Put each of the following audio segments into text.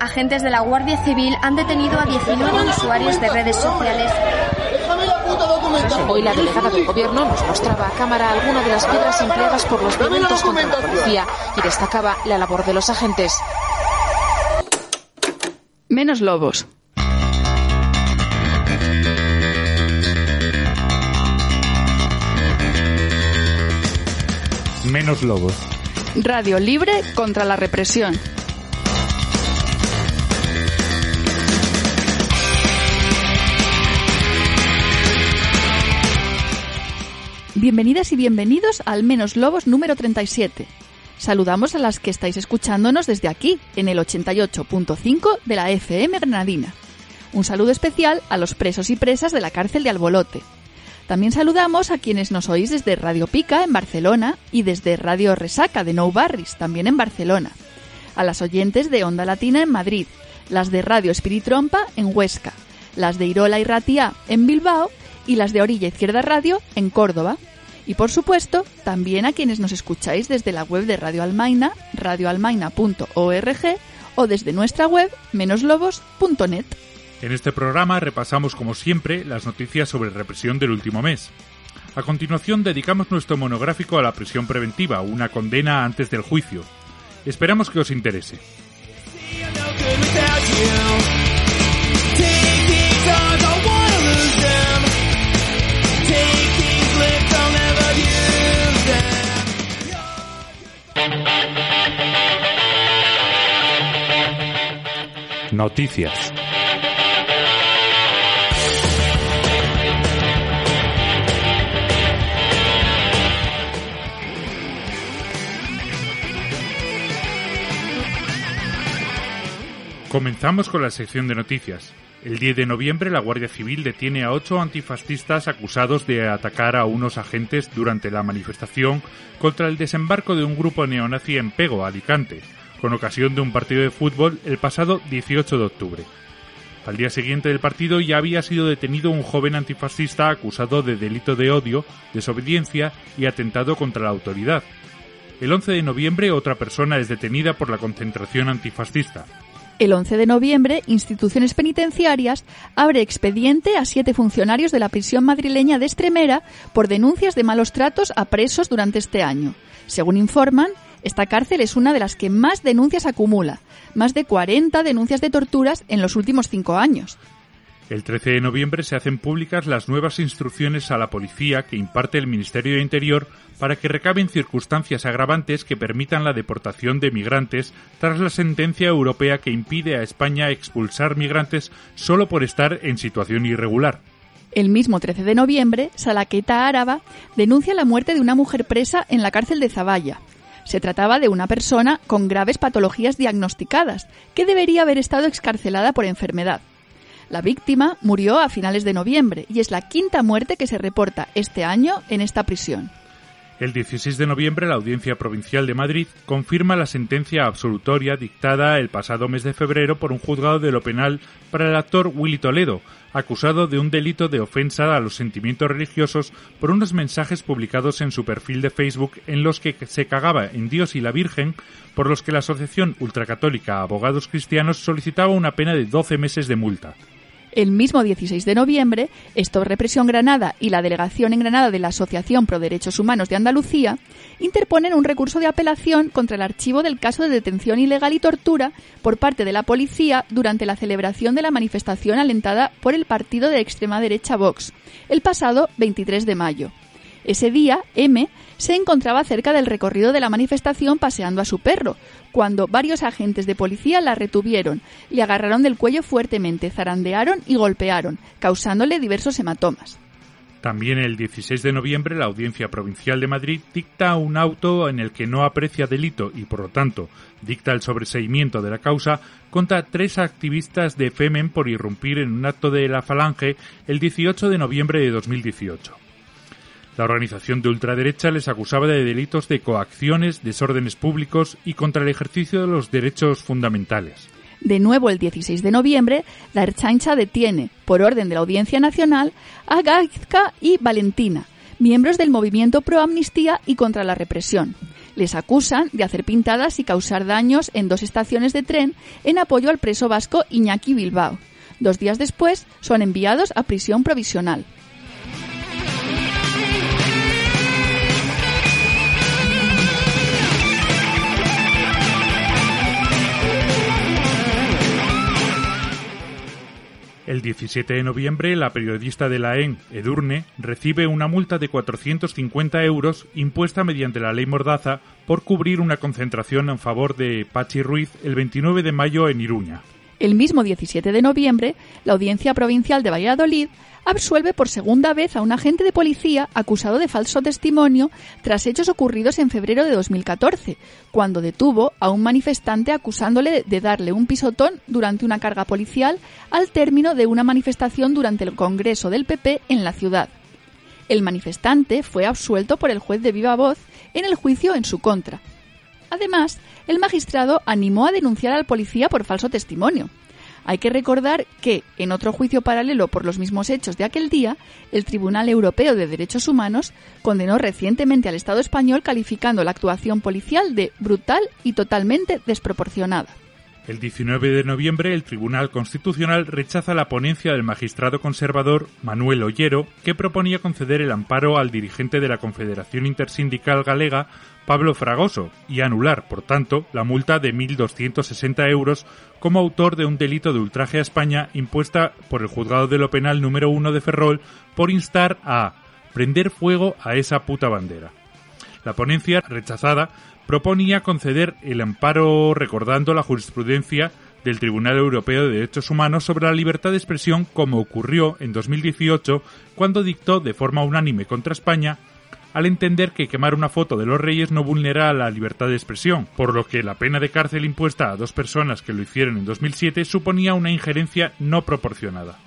Agentes de la Guardia Civil han detenido a 19 usuarios de redes sociales. Hoy la delegada del gobierno nos mostraba a cámara algunas de las piedras empleadas por los violentos contra la policía y destacaba la labor de los agentes. Menos lobos. Menos lobos. Radio libre contra la represión. Bienvenidas y bienvenidos al Menos Lobos número 37. Saludamos a las que estáis escuchándonos desde aquí, en el 88.5 de la FM Granadina. Un saludo especial a los presos y presas de la cárcel de Albolote. También saludamos a quienes nos oís desde Radio Pica en Barcelona y desde Radio Resaca de Nou Barris, también en Barcelona. A las oyentes de Onda Latina en Madrid, las de Radio Espiritrompa en Huesca, las de Irola y Ratia en Bilbao y las de Orilla Izquierda Radio en Córdoba. Y por supuesto, también a quienes nos escucháis desde la web de Radio Almaina, radioalmaina.org o desde nuestra web menoslobos.net. En este programa repasamos como siempre las noticias sobre represión del último mes. A continuación dedicamos nuestro monográfico a la prisión preventiva, una condena antes del juicio. Esperamos que os interese. Noticias. Comenzamos con la sección de noticias. El 10 de noviembre la Guardia Civil detiene a ocho antifascistas acusados de atacar a unos agentes durante la manifestación contra el desembarco de un grupo neonazi en Pego, Alicante, con ocasión de un partido de fútbol el pasado 18 de octubre. Al día siguiente del partido ya había sido detenido un joven antifascista acusado de delito de odio, desobediencia y atentado contra la autoridad. El 11 de noviembre otra persona es detenida por la concentración antifascista. El 11 de noviembre, Instituciones Penitenciarias abre expediente a siete funcionarios de la prisión madrileña de Estremera por denuncias de malos tratos a presos durante este año. Según informan, esta cárcel es una de las que más denuncias acumula, más de 40 denuncias de torturas en los últimos cinco años. El 13 de noviembre se hacen públicas las nuevas instrucciones a la policía que imparte el Ministerio de Interior para que recaben circunstancias agravantes que permitan la deportación de migrantes tras la sentencia europea que impide a España expulsar migrantes solo por estar en situación irregular. El mismo 13 de noviembre, Salaqueta Áraba denuncia la muerte de una mujer presa en la cárcel de Zavalla. Se trataba de una persona con graves patologías diagnosticadas, que debería haber estado excarcelada por enfermedad. La víctima murió a finales de noviembre y es la quinta muerte que se reporta este año en esta prisión. El 16 de noviembre la Audiencia Provincial de Madrid confirma la sentencia absolutoria dictada el pasado mes de febrero por un juzgado de lo penal para el actor Willy Toledo, acusado de un delito de ofensa a los sentimientos religiosos por unos mensajes publicados en su perfil de Facebook en los que se cagaba en Dios y la Virgen, por los que la Asociación Ultracatólica Abogados Cristianos solicitaba una pena de 12 meses de multa. El mismo 16 de noviembre, Stop Represión Granada y la delegación en Granada de la Asociación Pro Derechos Humanos de Andalucía interponen un recurso de apelación contra el archivo del caso de detención ilegal y tortura por parte de la policía durante la celebración de la manifestación alentada por el partido de extrema derecha Vox, el pasado 23 de mayo. Ese día, M se encontraba cerca del recorrido de la manifestación paseando a su perro, cuando varios agentes de policía la retuvieron, le agarraron del cuello fuertemente, zarandearon y golpearon, causándole diversos hematomas. También el 16 de noviembre la Audiencia Provincial de Madrid dicta un auto en el que no aprecia delito y por lo tanto dicta el sobreseimiento de la causa contra tres activistas de Femen por irrumpir en un acto de la Falange el 18 de noviembre de 2018. La organización de ultraderecha les acusaba de delitos de coacciones, desórdenes públicos y contra el ejercicio de los derechos fundamentales. De nuevo, el 16 de noviembre, la Erchancha detiene, por orden de la Audiencia Nacional, a y Valentina, miembros del movimiento pro amnistía y contra la represión. Les acusan de hacer pintadas y causar daños en dos estaciones de tren en apoyo al preso vasco Iñaki Bilbao. Dos días después son enviados a prisión provisional. El 17 de noviembre, la periodista de la EN, Edurne, recibe una multa de 450 euros impuesta mediante la ley Mordaza por cubrir una concentración en favor de Pachi Ruiz el 29 de mayo en Iruña. El mismo 17 de noviembre, la Audiencia Provincial de Valladolid absuelve por segunda vez a un agente de policía acusado de falso testimonio tras hechos ocurridos en febrero de 2014, cuando detuvo a un manifestante acusándole de darle un pisotón durante una carga policial al término de una manifestación durante el Congreso del PP en la ciudad. El manifestante fue absuelto por el juez de viva voz en el juicio en su contra. Además, el magistrado animó a denunciar al policía por falso testimonio. Hay que recordar que, en otro juicio paralelo por los mismos hechos de aquel día, el Tribunal Europeo de Derechos Humanos condenó recientemente al Estado español calificando la actuación policial de brutal y totalmente desproporcionada. El 19 de noviembre, el Tribunal Constitucional rechaza la ponencia del magistrado conservador Manuel Ollero, que proponía conceder el amparo al dirigente de la Confederación Intersindical Galega, Pablo Fragoso, y anular, por tanto, la multa de 1.260 euros como autor de un delito de ultraje a España impuesta por el Juzgado de lo Penal número 1 de Ferrol por instar a prender fuego a esa puta bandera. La ponencia, rechazada, proponía conceder el amparo recordando la jurisprudencia del Tribunal Europeo de Derechos Humanos sobre la libertad de expresión como ocurrió en 2018 cuando dictó de forma unánime contra España al entender que quemar una foto de los reyes no vulnera la libertad de expresión, por lo que la pena de cárcel impuesta a dos personas que lo hicieron en 2007 suponía una injerencia no proporcionada.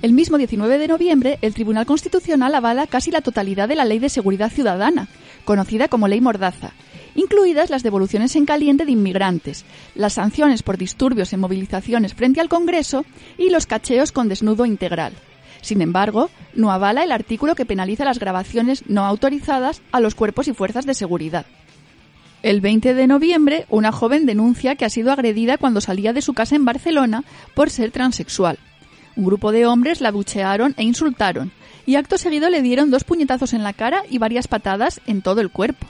El mismo 19 de noviembre, el Tribunal Constitucional avala casi la totalidad de la Ley de Seguridad Ciudadana, conocida como Ley Mordaza, incluidas las devoluciones en caliente de inmigrantes, las sanciones por disturbios en movilizaciones frente al Congreso y los cacheos con desnudo integral. Sin embargo, no avala el artículo que penaliza las grabaciones no autorizadas a los cuerpos y fuerzas de seguridad. El 20 de noviembre, una joven denuncia que ha sido agredida cuando salía de su casa en Barcelona por ser transexual. Un grupo de hombres la buchearon e insultaron, y acto seguido le dieron dos puñetazos en la cara y varias patadas en todo el cuerpo.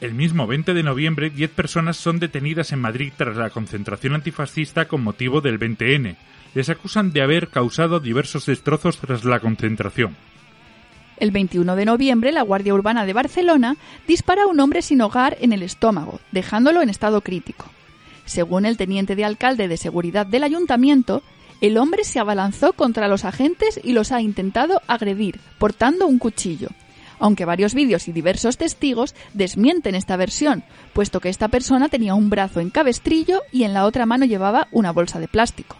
El mismo 20 de noviembre, 10 personas son detenidas en Madrid tras la concentración antifascista con motivo del 20N. Les acusan de haber causado diversos destrozos tras la concentración. El 21 de noviembre, la Guardia Urbana de Barcelona dispara a un hombre sin hogar en el estómago, dejándolo en estado crítico. Según el teniente de alcalde de seguridad del ayuntamiento, el hombre se abalanzó contra los agentes y los ha intentado agredir, portando un cuchillo. Aunque varios vídeos y diversos testigos desmienten esta versión, puesto que esta persona tenía un brazo en cabestrillo y en la otra mano llevaba una bolsa de plástico.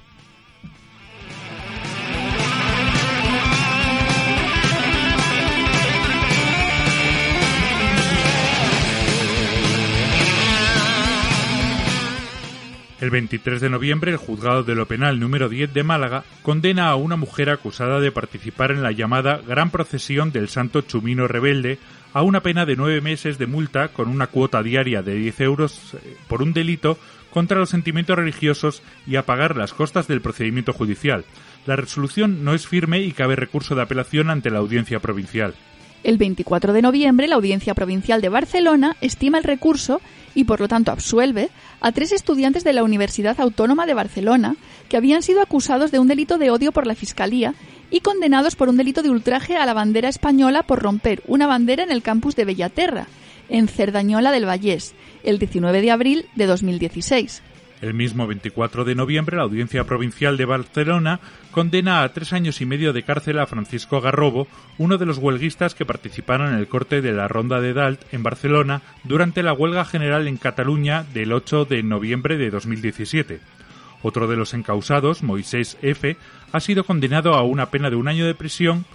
El 23 de noviembre, el juzgado de lo penal número 10 de Málaga condena a una mujer acusada de participar en la llamada Gran Procesión del Santo Chumino Rebelde a una pena de nueve meses de multa con una cuota diaria de 10 euros eh, por un delito contra los sentimientos religiosos y a pagar las costas del procedimiento judicial. La resolución no es firme y cabe recurso de apelación ante la audiencia provincial. El 24 de noviembre, la Audiencia Provincial de Barcelona estima el recurso y, por lo tanto, absuelve a tres estudiantes de la Universidad Autónoma de Barcelona que habían sido acusados de un delito de odio por la Fiscalía y condenados por un delito de ultraje a la bandera española por romper una bandera en el campus de Bellaterra, en Cerdañola del Vallés, el 19 de abril de 2016. El mismo 24 de noviembre, la Audiencia Provincial de Barcelona condena a tres años y medio de cárcel a Francisco Garrobo, uno de los huelguistas que participaron en el corte de la Ronda de Dalt en Barcelona durante la huelga general en Cataluña del 8 de noviembre de 2017. Otro de los encausados, Moisés F., ha sido condenado a una pena de un año de prisión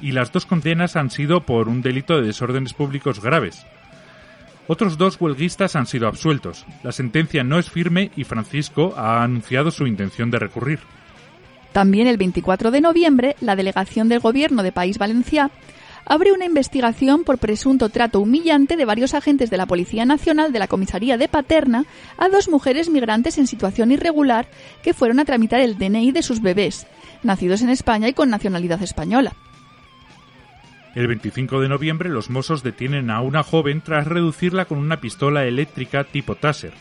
y las dos condenas han sido por un delito de desórdenes públicos graves. Otros dos huelguistas han sido absueltos. La sentencia no es firme y Francisco ha anunciado su intención de recurrir. También el 24 de noviembre, la delegación del Gobierno de País Valencià abre una investigación por presunto trato humillante de varios agentes de la Policía Nacional de la Comisaría de Paterna a dos mujeres migrantes en situación irregular que fueron a tramitar el DNI de sus bebés, nacidos en España y con nacionalidad española. El 25 de noviembre los Mossos detienen a una joven tras reducirla con una pistola eléctrica tipo Taser.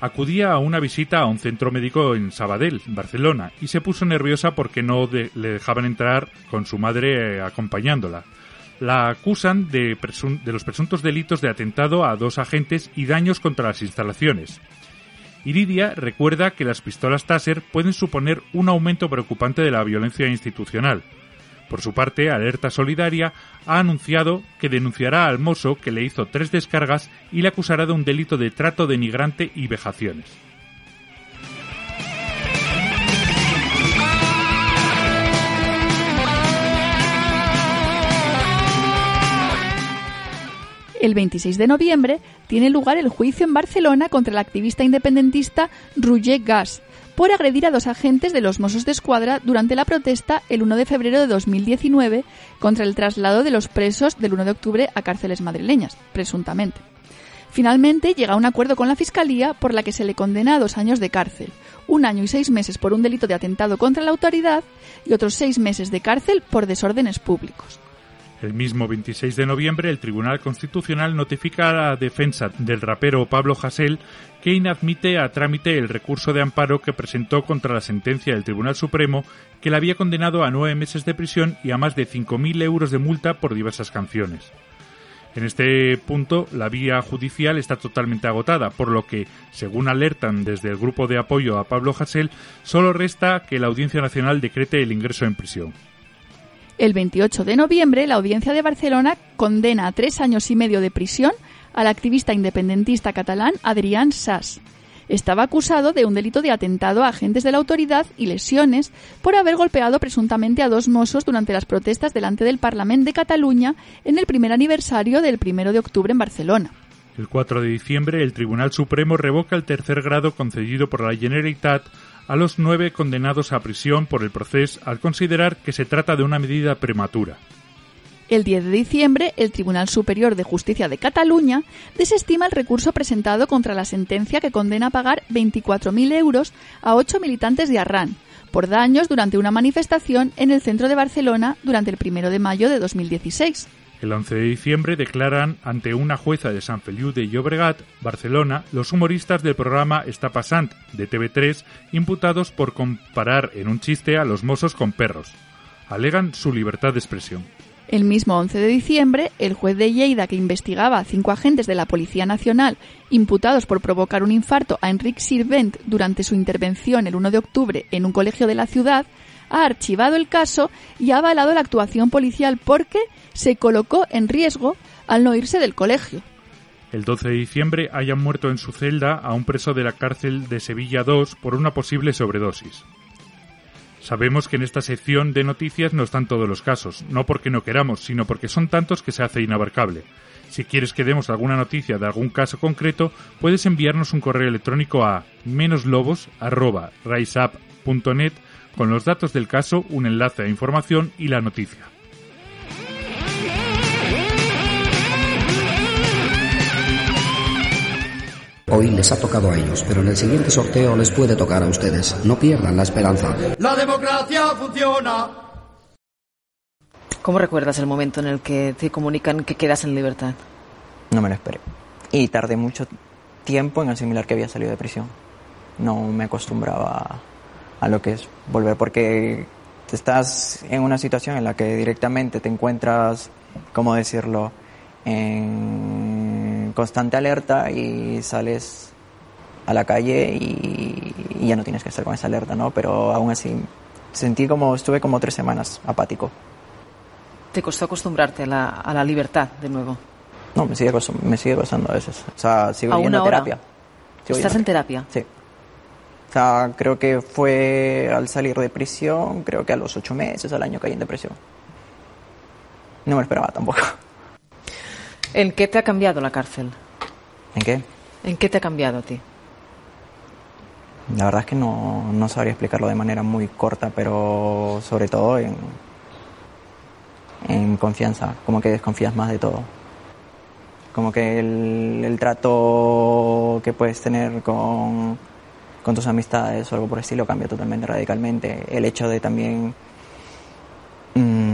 Acudía a una visita a un centro médico en Sabadell, Barcelona, y se puso nerviosa porque no le dejaban entrar con su madre eh, acompañándola. La acusan de, de los presuntos delitos de atentado a dos agentes y daños contra las instalaciones. Iridia recuerda que las pistolas Taser pueden suponer un aumento preocupante de la violencia institucional. Por su parte, Alerta Solidaria ha anunciado que denunciará al mozo que le hizo tres descargas y le acusará de un delito de trato denigrante y vejaciones. El 26 de noviembre tiene lugar el juicio en Barcelona contra el activista independentista Roger Gas, por agredir a dos agentes de los Mossos de Escuadra durante la protesta el 1 de febrero de 2019 contra el traslado de los presos del 1 de octubre a cárceles madrileñas, presuntamente. Finalmente llega a un acuerdo con la Fiscalía por la que se le condena a dos años de cárcel, un año y seis meses por un delito de atentado contra la autoridad y otros seis meses de cárcel por desórdenes públicos. El mismo 26 de noviembre, el Tribunal Constitucional notifica a la defensa del rapero Pablo Hasél que inadmite a trámite el recurso de amparo que presentó contra la sentencia del Tribunal Supremo que le había condenado a nueve meses de prisión y a más de 5.000 euros de multa por diversas canciones. En este punto, la vía judicial está totalmente agotada, por lo que, según alertan desde el grupo de apoyo a Pablo Hasél, solo resta que la Audiencia Nacional decrete el ingreso en prisión. El 28 de noviembre, la Audiencia de Barcelona condena a tres años y medio de prisión al activista independentista catalán Adrián Sass. Estaba acusado de un delito de atentado a agentes de la autoridad y lesiones por haber golpeado presuntamente a dos mozos durante las protestas delante del Parlamento de Cataluña en el primer aniversario del 1 de octubre en Barcelona. El 4 de diciembre, el Tribunal Supremo revoca el tercer grado concedido por la Generalitat a los nueve condenados a prisión por el proceso al considerar que se trata de una medida prematura. El 10 de diciembre, el Tribunal Superior de Justicia de Cataluña desestima el recurso presentado contra la sentencia que condena a pagar 24.000 euros a ocho militantes de Arran por daños durante una manifestación en el centro de Barcelona durante el 1 de mayo de 2016. El 11 de diciembre declaran ante una jueza de San Feliu de Llobregat, Barcelona, los humoristas del programa Está Passant de TV3 imputados por comparar en un chiste a los mozos con perros. Alegan su libertad de expresión. El mismo 11 de diciembre, el juez de Lleida que investigaba a cinco agentes de la Policía Nacional imputados por provocar un infarto a Enric Sirvent durante su intervención el 1 de octubre en un colegio de la ciudad, ha archivado el caso y ha avalado la actuación policial porque se colocó en riesgo al no irse del colegio. El 12 de diciembre hayan muerto en su celda a un preso de la cárcel de Sevilla II por una posible sobredosis. Sabemos que en esta sección de noticias no están todos los casos, no porque no queramos, sino porque son tantos que se hace inabarcable. Si quieres que demos alguna noticia de algún caso concreto, puedes enviarnos un correo electrónico a menoslobos.riseup.net con los datos del caso, un enlace a información y la noticia. Hoy les ha tocado a ellos, pero en el siguiente sorteo les puede tocar a ustedes. No pierdan la esperanza. La democracia funciona. ¿Cómo recuerdas el momento en el que te comunican que quedas en libertad? No me lo esperé. Y tardé mucho tiempo en asimilar que había salido de prisión. No me acostumbraba a lo que es volver, porque estás en una situación en la que directamente te encuentras, ¿cómo decirlo?, en constante alerta y sales a la calle y, ya no tienes que estar con esa alerta, ¿no? Pero aún así sentí como, estuve como tres semanas apático. ¿Te costó acostumbrarte a la, a la libertad de nuevo? No, me sigue, me sigue costando a veces. O sea, sigo yendo a terapia. ¿Estás en terapia? Sí. O sea, creo que fue al salir de prisión, creo que a los ocho meses, al año caí en depresión. No me esperaba tampoco. ¿En qué te ha cambiado la cárcel? ¿En qué? ¿En qué te ha cambiado a ti? La verdad es que no, no sabría explicarlo de manera muy corta, pero sobre todo en, en confianza, como que desconfías más de todo. Como que el, el trato que puedes tener con, con tus amistades o algo por el estilo cambia totalmente radicalmente. El hecho de también mmm,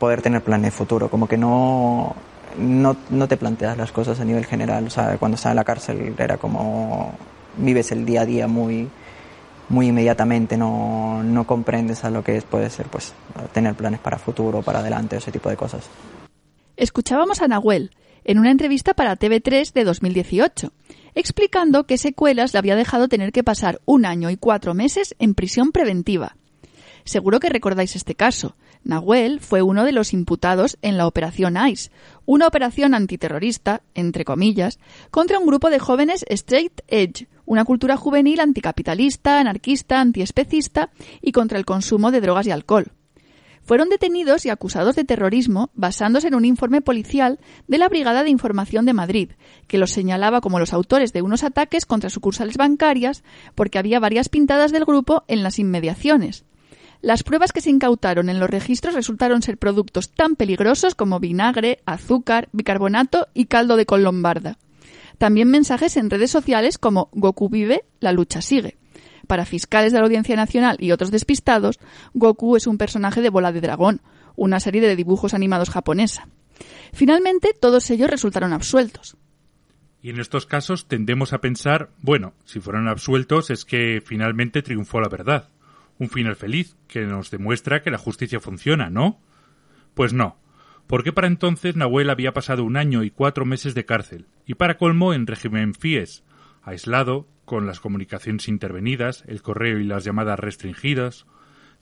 poder tener planes futuro, como que no, no, no, te planteas las cosas a nivel general. O sea, cuando estaba en la cárcel era como vives el día a día muy, muy inmediatamente, no, no comprendes a lo que es, puede ser pues tener planes para futuro, para adelante, ese tipo de cosas. Escuchábamos a Nahuel en una entrevista para TV3 de 2018, explicando qué secuelas le había dejado tener que pasar un año y cuatro meses en prisión preventiva. Seguro que recordáis este caso. Nahuel fue uno de los imputados en la Operación ICE, una operación antiterrorista, entre comillas, contra un grupo de jóvenes straight edge, una cultura juvenil anticapitalista, anarquista, antiespecista y contra el consumo de drogas y alcohol fueron detenidos y acusados de terrorismo basándose en un informe policial de la Brigada de Información de Madrid, que los señalaba como los autores de unos ataques contra sucursales bancarias porque había varias pintadas del grupo en las inmediaciones. Las pruebas que se incautaron en los registros resultaron ser productos tan peligrosos como vinagre, azúcar, bicarbonato y caldo de colombarda. También mensajes en redes sociales como Goku vive, la lucha sigue. Para fiscales de la Audiencia Nacional y otros despistados, Goku es un personaje de Bola de Dragón, una serie de dibujos animados japonesa. Finalmente, todos ellos resultaron absueltos. Y en estos casos tendemos a pensar, bueno, si fueron absueltos es que finalmente triunfó la verdad. Un final feliz que nos demuestra que la justicia funciona, ¿no? Pues no, porque para entonces Nahuel había pasado un año y cuatro meses de cárcel, y para colmo en régimen FIES, aislado, con las comunicaciones intervenidas, el correo y las llamadas restringidas,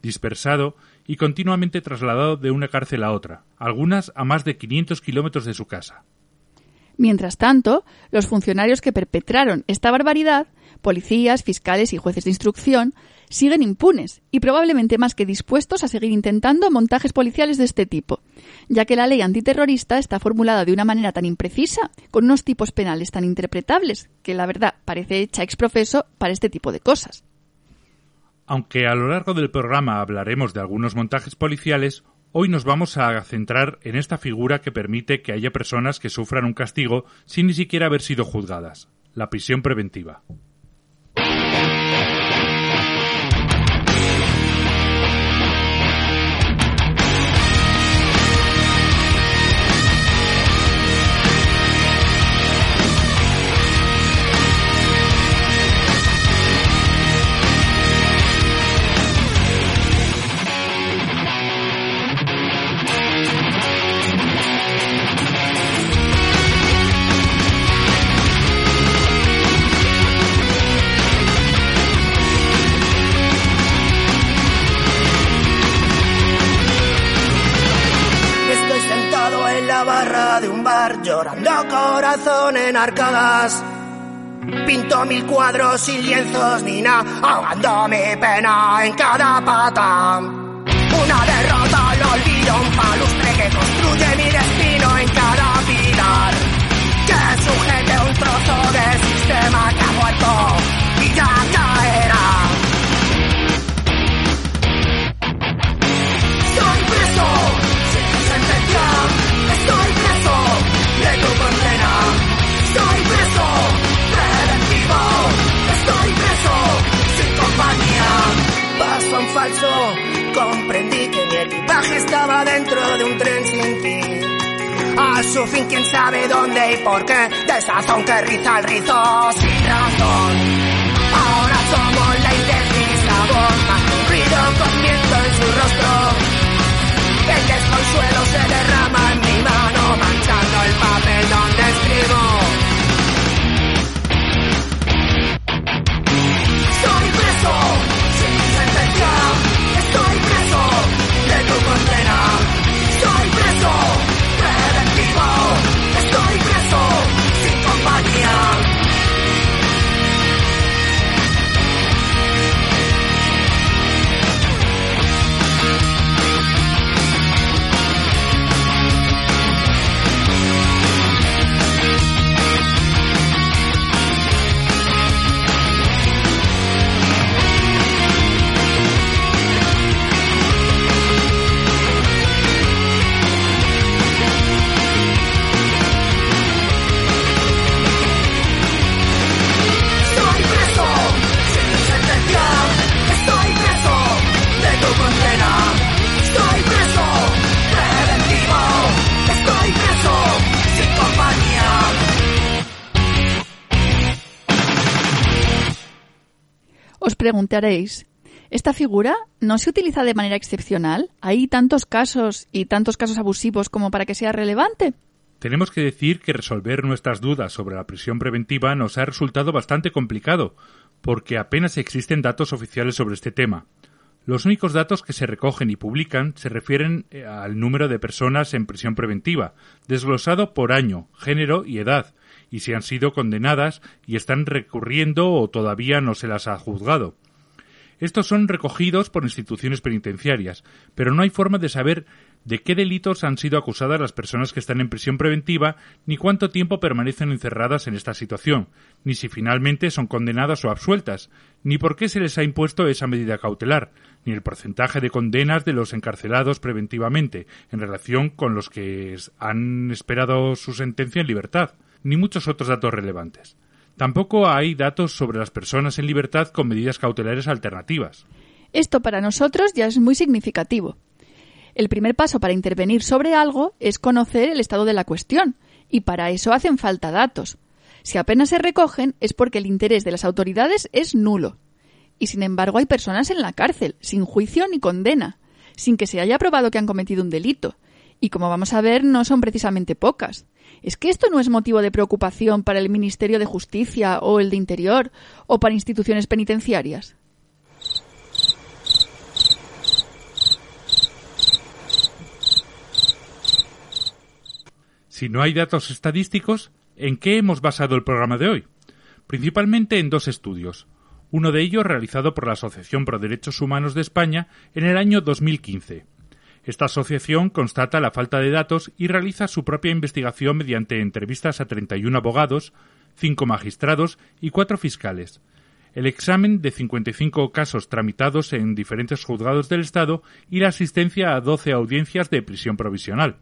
dispersado y continuamente trasladado de una cárcel a otra, algunas a más de 500 kilómetros de su casa. Mientras tanto, los funcionarios que perpetraron esta barbaridad, policías, fiscales y jueces de instrucción, siguen impunes y probablemente más que dispuestos a seguir intentando montajes policiales de este tipo, ya que la ley antiterrorista está formulada de una manera tan imprecisa, con unos tipos penales tan interpretables, que la verdad parece hecha exprofeso para este tipo de cosas. Aunque a lo largo del programa hablaremos de algunos montajes policiales, hoy nos vamos a centrar en esta figura que permite que haya personas que sufran un castigo sin ni siquiera haber sido juzgadas, la prisión preventiva. Corazón en arcadas. Pinto mil cuadros y lienzos, Nina, ahogando mi pena en cada pata. Una derrota al olvido, un palustre que construye mi destino en cada pilar. Que sujete un trozo de sistema que ha muerto que mi equipaje estaba dentro de un tren sin ti. A su fin, quién sabe dónde y por qué. Desazón que riza el rizo sin razón. ¿Esta figura no se utiliza de manera excepcional? ¿Hay tantos casos y tantos casos abusivos como para que sea relevante? Tenemos que decir que resolver nuestras dudas sobre la prisión preventiva nos ha resultado bastante complicado, porque apenas existen datos oficiales sobre este tema. Los únicos datos que se recogen y publican se refieren eh, al número de personas en prisión preventiva, desglosado por año, género y edad, y si han sido condenadas y están recurriendo o todavía no se las ha juzgado. Estos son recogidos por instituciones penitenciarias, pero no hay forma de saber de qué delitos han sido acusadas las personas que están en prisión preventiva, ni cuánto tiempo permanecen encerradas en esta situación, ni si finalmente son condenadas o absueltas, ni por qué se les ha impuesto esa medida cautelar, ni el porcentaje de condenas de los encarcelados preventivamente en relación con los que han esperado su sentencia en libertad, ni muchos otros datos relevantes. Tampoco hay datos sobre las personas en libertad con medidas cautelares alternativas. Esto para nosotros ya es muy significativo. El primer paso para intervenir sobre algo es conocer el estado de la cuestión, y para eso hacen falta datos. Si apenas se recogen es porque el interés de las autoridades es nulo. Y sin embargo hay personas en la cárcel, sin juicio ni condena, sin que se haya probado que han cometido un delito. Y como vamos a ver, no son precisamente pocas. ¿Es que esto no es motivo de preocupación para el Ministerio de Justicia o el de Interior o para instituciones penitenciarias? Si no hay datos estadísticos, ¿en qué hemos basado el programa de hoy? Principalmente en dos estudios. Uno de ellos realizado por la Asociación Pro Derechos Humanos de España en el año 2015. Esta asociación constata la falta de datos y realiza su propia investigación mediante entrevistas a 31 abogados, 5 magistrados y 4 fiscales. El examen de 55 casos tramitados en diferentes juzgados del Estado y la asistencia a 12 audiencias de prisión provisional.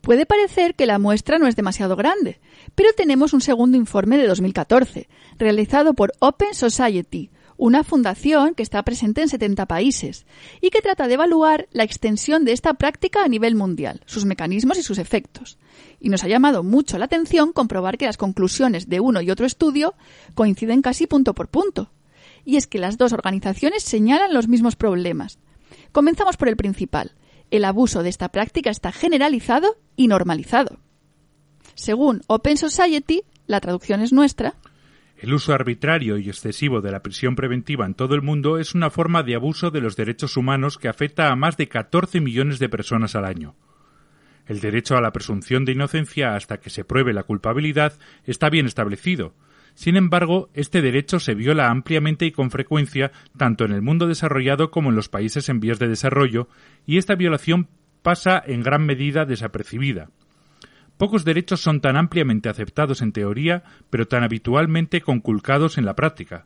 Puede parecer que la muestra no es demasiado grande, pero tenemos un segundo informe de 2014, realizado por Open Society, una fundación que está presente en 70 países y que trata de evaluar la extensión de esta práctica a nivel mundial, sus mecanismos y sus efectos. Y nos ha llamado mucho la atención comprobar que las conclusiones de uno y otro estudio coinciden casi punto por punto. Y es que las dos organizaciones señalan los mismos problemas. Comenzamos por el principal, el abuso de esta práctica está generalizado y normalizado. Según Open Society, la traducción es nuestra, el uso arbitrario y excesivo de la prisión preventiva en todo el mundo es una forma de abuso de los derechos humanos que afecta a más de 14 millones de personas al año. El derecho a la presunción de inocencia hasta que se pruebe la culpabilidad está bien establecido. Sin embargo, este derecho se viola ampliamente y con frecuencia tanto en el mundo desarrollado como en los países en vías de desarrollo, y esta violación pasa en gran medida desapercibida. Pocos derechos son tan ampliamente aceptados en teoría, pero tan habitualmente conculcados en la práctica.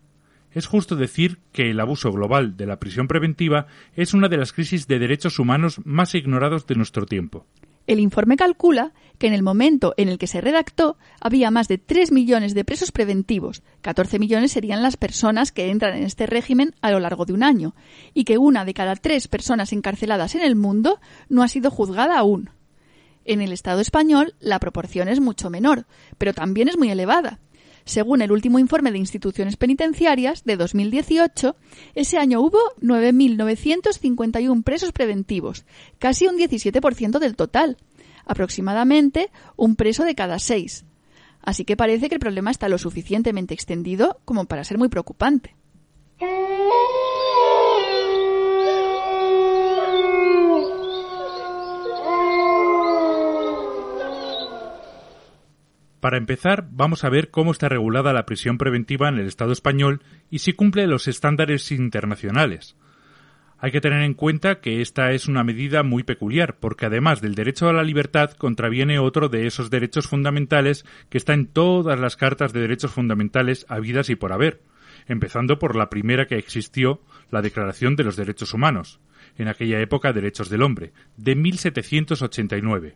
Es justo decir que el abuso global de la prisión preventiva es una de las crisis de derechos humanos más ignorados de nuestro tiempo. El informe calcula que en el momento en el que se redactó había más de 3 millones de presos preventivos, 14 millones serían las personas que entran en este régimen a lo largo de un año, y que una de cada tres personas encarceladas en el mundo no ha sido juzgada aún. En el Estado español la proporción es mucho menor, pero también es muy elevada. Según el último informe de instituciones penitenciarias de 2018, ese año hubo 9.951 presos preventivos, casi un 17% del total, aproximadamente un preso de cada seis. Así que parece que el problema está lo suficientemente extendido como para ser muy preocupante. Para empezar, vamos a ver cómo está regulada la prisión preventiva en el Estado español y si cumple los estándares internacionales. Hay que tener en cuenta que esta es una medida muy peculiar, porque además del derecho a la libertad contraviene otro de esos derechos fundamentales que está en todas las cartas de derechos fundamentales habidas y por haber, empezando por la primera que existió, la Declaración de los Derechos Humanos, en aquella época Derechos del Hombre, de 1789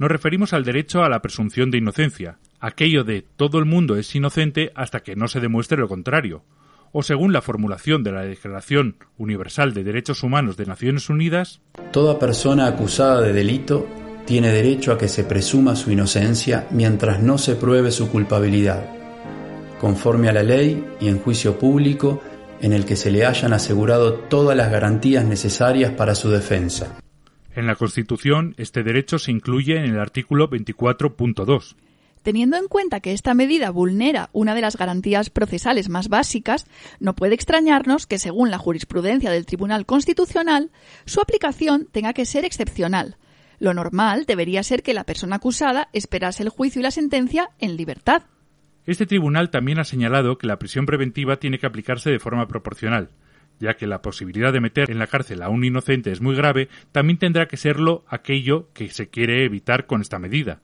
nos referimos al derecho a la presunción de inocencia, aquello de todo el mundo es inocente hasta que no se demuestre lo contrario, o según la formulación de la Declaración Universal de Derechos Humanos de Naciones Unidas, Toda persona acusada de delito tiene derecho a que se presuma su inocencia mientras no se pruebe su culpabilidad. Conforme a la ley y en juicio público, en el que se le hayan asegurado todas las garantías necesarias para su defensa. En la Constitución, este derecho se incluye en el artículo 24.2. Teniendo en cuenta que esta medida vulnera una de las garantías procesales más básicas, no puede extrañarnos que, según la jurisprudencia del Tribunal Constitucional, su aplicación tenga que ser excepcional. Lo normal debería ser que la persona acusada esperase el juicio y la sentencia en libertad. Este tribunal también ha señalado que la prisión preventiva tiene que aplicarse de forma proporcional, ya que la posibilidad de meter en la cárcel a un inocente es muy grave, también tendrá que serlo aquello que se quiere evitar con esta medida.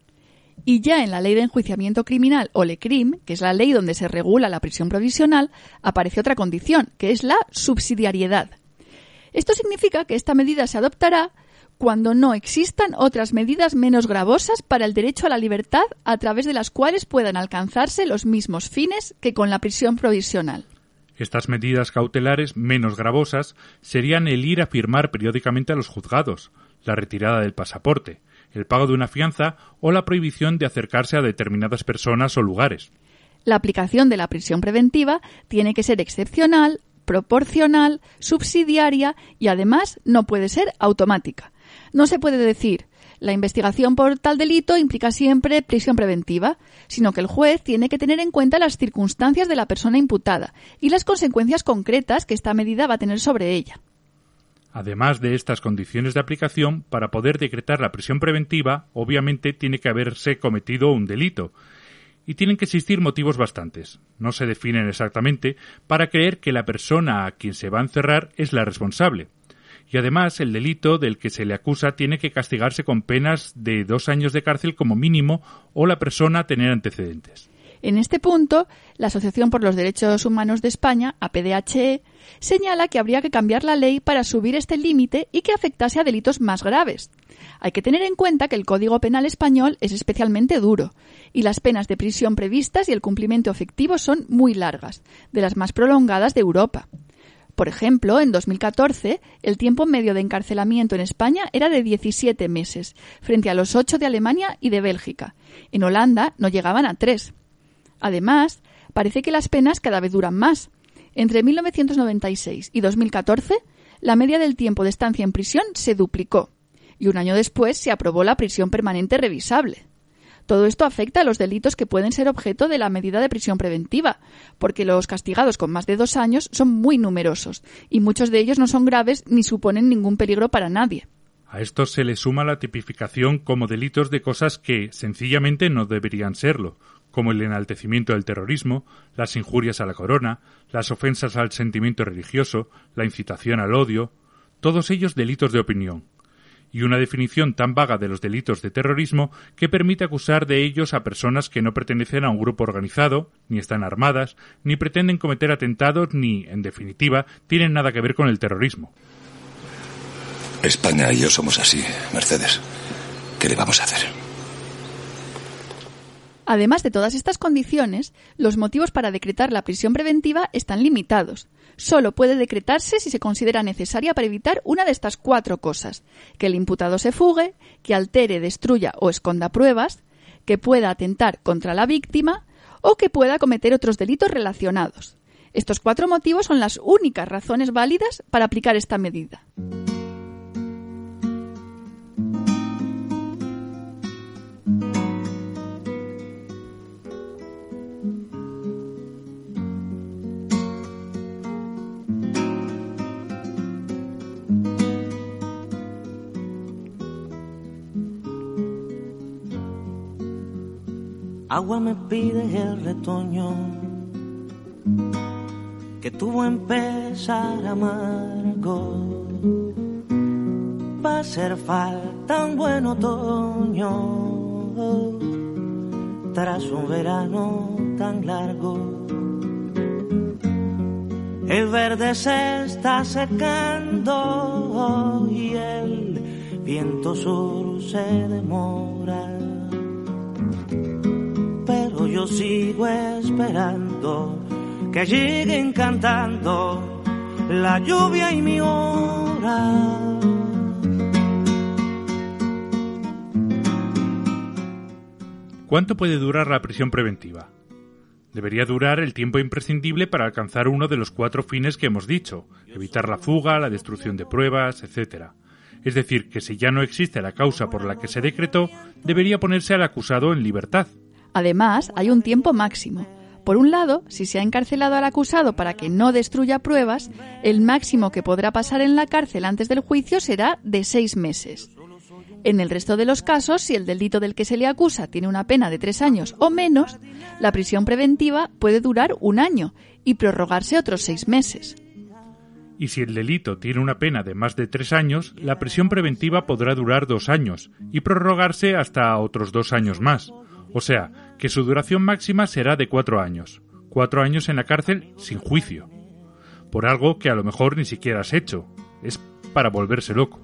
Y ya en la ley de enjuiciamiento criminal o LECRIM, que es la ley donde se regula la prisión provisional, aparece otra condición, que es la subsidiariedad. Esto significa que esta medida se adoptará cuando no existan otras medidas menos gravosas para el derecho a la libertad a través de las cuales puedan alcanzarse los mismos fines que con la prisión provisional. Estas medidas cautelares menos gravosas serían el ir a firmar periódicamente a los juzgados, la retirada del pasaporte, el pago de una fianza o la prohibición de acercarse a determinadas personas o lugares. La aplicación de la prisión preventiva tiene que ser excepcional, proporcional, subsidiaria y además no puede ser automática. No se puede decir la investigación por tal delito implica siempre prisión preventiva, sino que el juez tiene que tener en cuenta las circunstancias de la persona imputada y las consecuencias concretas que esta medida va a tener sobre ella. Además de estas condiciones de aplicación, para poder decretar la prisión preventiva, obviamente tiene que haberse cometido un delito, y tienen que existir motivos bastantes. No se definen exactamente para creer que la persona a quien se va a encerrar es la responsable. Y además el delito del que se le acusa tiene que castigarse con penas de dos años de cárcel como mínimo o la persona tener antecedentes. En este punto, la Asociación por los Derechos Humanos de España, APDHE, señala que habría que cambiar la ley para subir este límite y que afectase a delitos más graves. Hay que tener en cuenta que el Código Penal español es especialmente duro y las penas de prisión previstas y el cumplimiento efectivo son muy largas, de las más prolongadas de Europa. Por ejemplo, en 2014, el tiempo medio de encarcelamiento en España era de 17 meses, frente a los 8 de Alemania y de Bélgica. En Holanda no llegaban a 3. Además, parece que las penas cada vez duran más. Entre 1996 y 2014, la media del tiempo de estancia en prisión se duplicó y un año después se aprobó la prisión permanente revisable. Todo esto afecta a los delitos que pueden ser objeto de la medida de prisión preventiva, porque los castigados con más de dos años son muy numerosos y muchos de ellos no son graves ni suponen ningún peligro para nadie. A esto se le suma la tipificación como delitos de cosas que sencillamente no deberían serlo, como el enaltecimiento del terrorismo, las injurias a la corona, las ofensas al sentimiento religioso, la incitación al odio, todos ellos delitos de opinión, y una definición tan vaga de los delitos de terrorismo que permite acusar de ellos a personas que no pertenecen a un grupo organizado, ni están armadas, ni pretenden cometer atentados, ni, en definitiva, tienen nada que ver con el terrorismo. España y yo somos así, Mercedes. ¿Qué le vamos a hacer? Además de todas estas condiciones, los motivos para decretar la prisión preventiva están limitados. Solo puede decretarse si se considera necesaria para evitar una de estas cuatro cosas. Que el imputado se fugue, que altere, destruya o esconda pruebas, que pueda atentar contra la víctima o que pueda cometer otros delitos relacionados. Estos cuatro motivos son las únicas razones válidas para aplicar esta medida. Agua me pide el retoño que tuvo empezar amargo. Va a ser falta un buen otoño tras un verano tan largo. El verde se está secando y el viento sur se demora yo sigo esperando que lleguen cantando la lluvia y mi hora. ¿Cuánto puede durar la prisión preventiva? Debería durar el tiempo imprescindible para alcanzar uno de los cuatro fines que hemos dicho, evitar la fuga, la destrucción de pruebas, etc. Es decir, que si ya no existe la causa por la que se decretó, debería ponerse al acusado en libertad. Además, hay un tiempo máximo. Por un lado, si se ha encarcelado al acusado para que no destruya pruebas, el máximo que podrá pasar en la cárcel antes del juicio será de seis meses. En el resto de los casos, si el delito del que se le acusa tiene una pena de tres años o menos, la prisión preventiva puede durar un año y prorrogarse otros seis meses. Y si el delito tiene una pena de más de tres años, la prisión preventiva podrá durar dos años y prorrogarse hasta otros dos años más. O sea, que su duración máxima será de cuatro años. Cuatro años en la cárcel sin juicio. Por algo que a lo mejor ni siquiera has hecho. Es para volverse loco.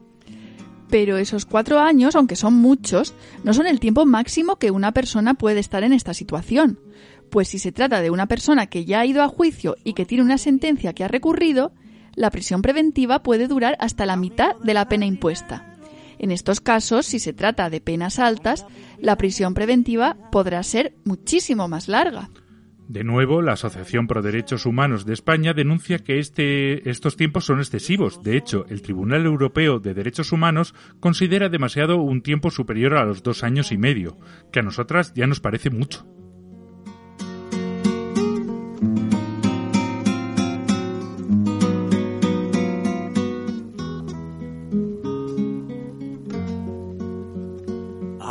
Pero esos cuatro años, aunque son muchos, no son el tiempo máximo que una persona puede estar en esta situación. Pues si se trata de una persona que ya ha ido a juicio y que tiene una sentencia que ha recurrido, la prisión preventiva puede durar hasta la mitad de la pena impuesta. En estos casos, si se trata de penas altas, la prisión preventiva podrá ser muchísimo más larga. De nuevo, la Asociación Pro Derechos Humanos de España denuncia que este, estos tiempos son excesivos. De hecho, el Tribunal Europeo de Derechos Humanos considera demasiado un tiempo superior a los dos años y medio, que a nosotras ya nos parece mucho.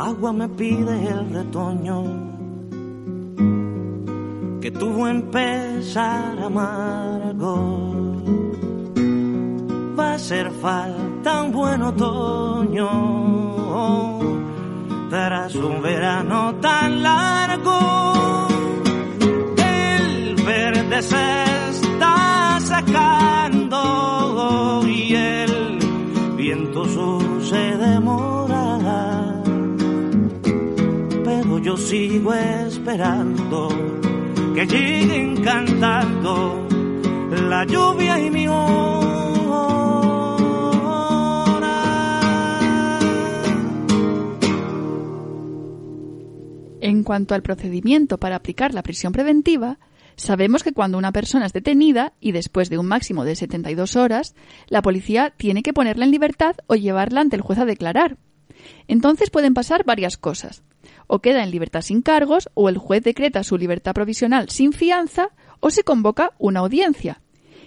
Agua me pide el retoño que tuvo empezar amargo. Va a ser falta un buen otoño tras un verano tan largo. El verde se está sacando y el viento demora yo sigo esperando que lleguen cantando la lluvia y mi En cuanto al procedimiento para aplicar la prisión preventiva, sabemos que cuando una persona es detenida y después de un máximo de 72 horas, la policía tiene que ponerla en libertad o llevarla ante el juez a declarar. Entonces pueden pasar varias cosas. O queda en libertad sin cargos, o el juez decreta su libertad provisional sin fianza, o se convoca una audiencia.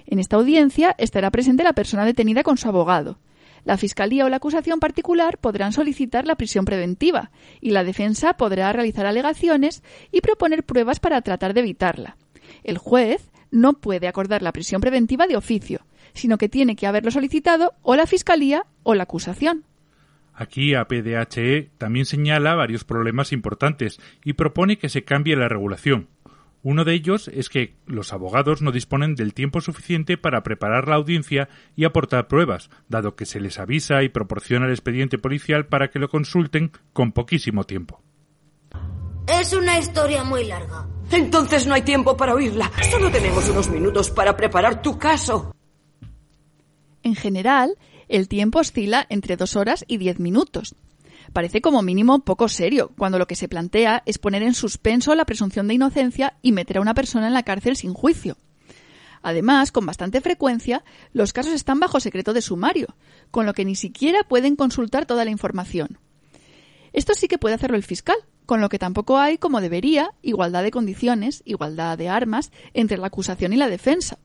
En esta audiencia estará presente la persona detenida con su abogado. La Fiscalía o la acusación particular podrán solicitar la prisión preventiva y la defensa podrá realizar alegaciones y proponer pruebas para tratar de evitarla. El juez no puede acordar la prisión preventiva de oficio, sino que tiene que haberlo solicitado o la Fiscalía o la acusación. Aquí APDHE también señala varios problemas importantes y propone que se cambie la regulación. Uno de ellos es que los abogados no disponen del tiempo suficiente para preparar la audiencia y aportar pruebas, dado que se les avisa y proporciona el expediente policial para que lo consulten con poquísimo tiempo. Es una historia muy larga. Entonces no hay tiempo para oírla. Solo tenemos unos minutos para preparar tu caso. En general, el tiempo oscila entre dos horas y diez minutos. Parece como mínimo poco serio, cuando lo que se plantea es poner en suspenso la presunción de inocencia y meter a una persona en la cárcel sin juicio. Además, con bastante frecuencia, los casos están bajo secreto de sumario, con lo que ni siquiera pueden consultar toda la información. Esto sí que puede hacerlo el fiscal, con lo que tampoco hay, como debería, igualdad de condiciones, igualdad de armas entre la acusación y la defensa.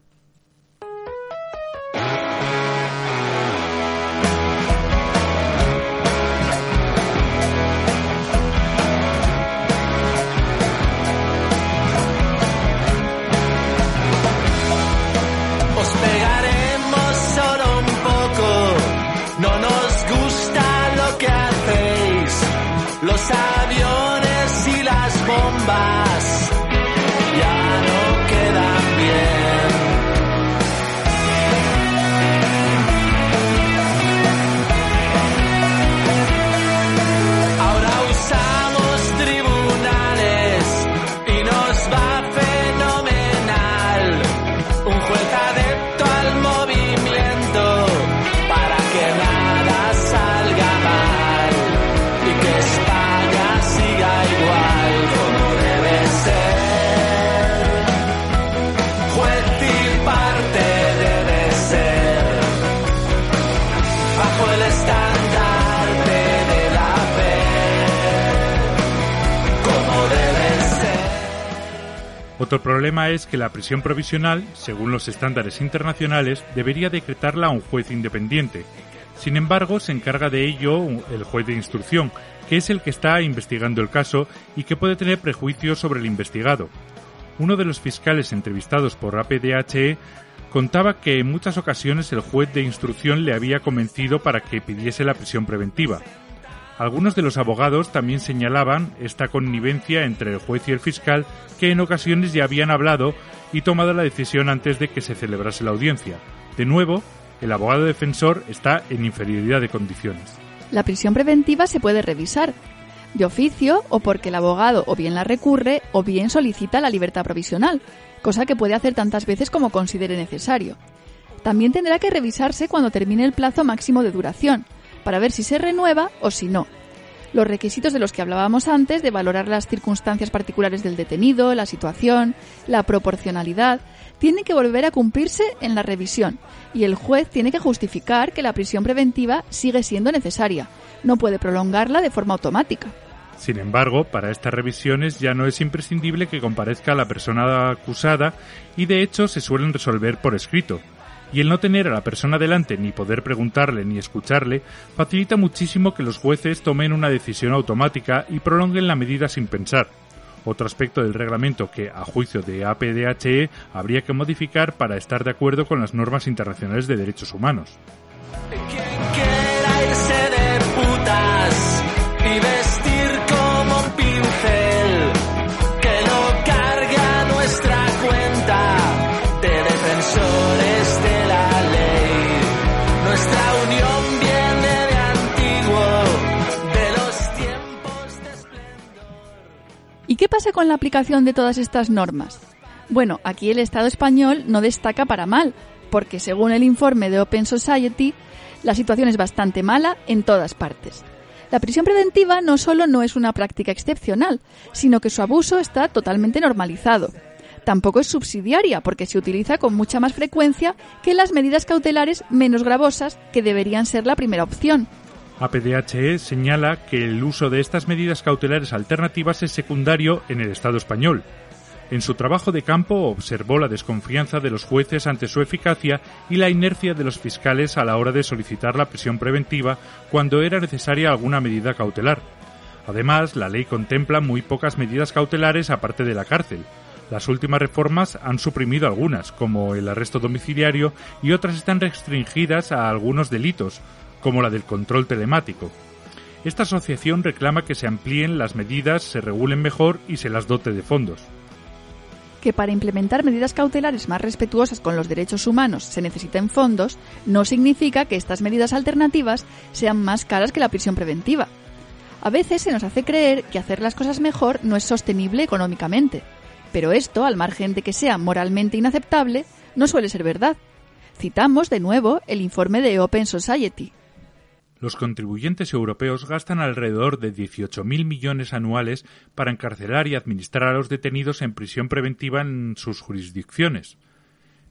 Otro problema es que la prisión provisional, según los estándares internacionales, debería decretarla un juez independiente. Sin embargo, se encarga de ello el juez de instrucción, que es el que está investigando el caso y que puede tener prejuicios sobre el investigado. Uno de los fiscales entrevistados por APDHE contaba que en muchas ocasiones el juez de instrucción le había convencido para que pidiese la prisión preventiva. Algunos de los abogados también señalaban esta connivencia entre el juez y el fiscal que en ocasiones ya habían hablado y tomado la decisión antes de que se celebrase la audiencia. De nuevo, el abogado defensor está en inferioridad de condiciones. La prisión preventiva se puede revisar de oficio o porque el abogado o bien la recurre o bien solicita la libertad provisional, cosa que puede hacer tantas veces como considere necesario. También tendrá que revisarse cuando termine el plazo máximo de duración, para ver si se renueva o si no. Los requisitos de los que hablábamos antes, de valorar las circunstancias particulares del detenido, la situación, la proporcionalidad, tienen que volver a cumplirse en la revisión y el juez tiene que justificar que la prisión preventiva sigue siendo necesaria. No puede prolongarla de forma automática. Sin embargo, para estas revisiones ya no es imprescindible que comparezca la persona acusada y de hecho se suelen resolver por escrito y el no tener a la persona delante ni poder preguntarle ni escucharle facilita muchísimo que los jueces tomen una decisión automática y prolonguen la medida sin pensar. Otro aspecto del reglamento que, a juicio de APDHE, habría que modificar para estar de acuerdo con las normas internacionales de derechos humanos. ¿Y qué pasa con la aplicación de todas estas normas? Bueno, aquí el Estado español no destaca para mal, porque según el informe de Open Society, la situación es bastante mala en todas partes. La prisión preventiva no solo no es una práctica excepcional, sino que su abuso está totalmente normalizado. Tampoco es subsidiaria, porque se utiliza con mucha más frecuencia que las medidas cautelares menos gravosas que deberían ser la primera opción. APDHE señala que el uso de estas medidas cautelares alternativas es secundario en el Estado español. En su trabajo de campo observó la desconfianza de los jueces ante su eficacia y la inercia de los fiscales a la hora de solicitar la prisión preventiva cuando era necesaria alguna medida cautelar. Además, la ley contempla muy pocas medidas cautelares aparte de la cárcel. Las últimas reformas han suprimido algunas, como el arresto domiciliario, y otras están restringidas a algunos delitos, como la del control telemático. Esta asociación reclama que se amplíen las medidas, se regulen mejor y se las dote de fondos. Que para implementar medidas cautelares más respetuosas con los derechos humanos se necesiten fondos no significa que estas medidas alternativas sean más caras que la prisión preventiva. A veces se nos hace creer que hacer las cosas mejor no es sostenible económicamente, pero esto, al margen de que sea moralmente inaceptable, no suele ser verdad. Citamos de nuevo el informe de Open Society, los contribuyentes europeos gastan alrededor de 18.000 millones anuales para encarcelar y administrar a los detenidos en prisión preventiva en sus jurisdicciones.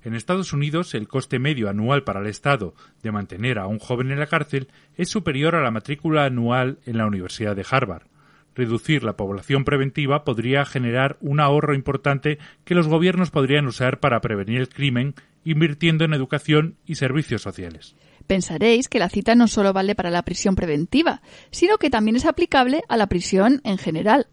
En Estados Unidos, el coste medio anual para el Estado de mantener a un joven en la cárcel es superior a la matrícula anual en la Universidad de Harvard. Reducir la población preventiva podría generar un ahorro importante que los gobiernos podrían usar para prevenir el crimen, invirtiendo en educación y servicios sociales. Pensaréis que la cita no solo vale para la prisión preventiva, sino que también es aplicable a la prisión en general.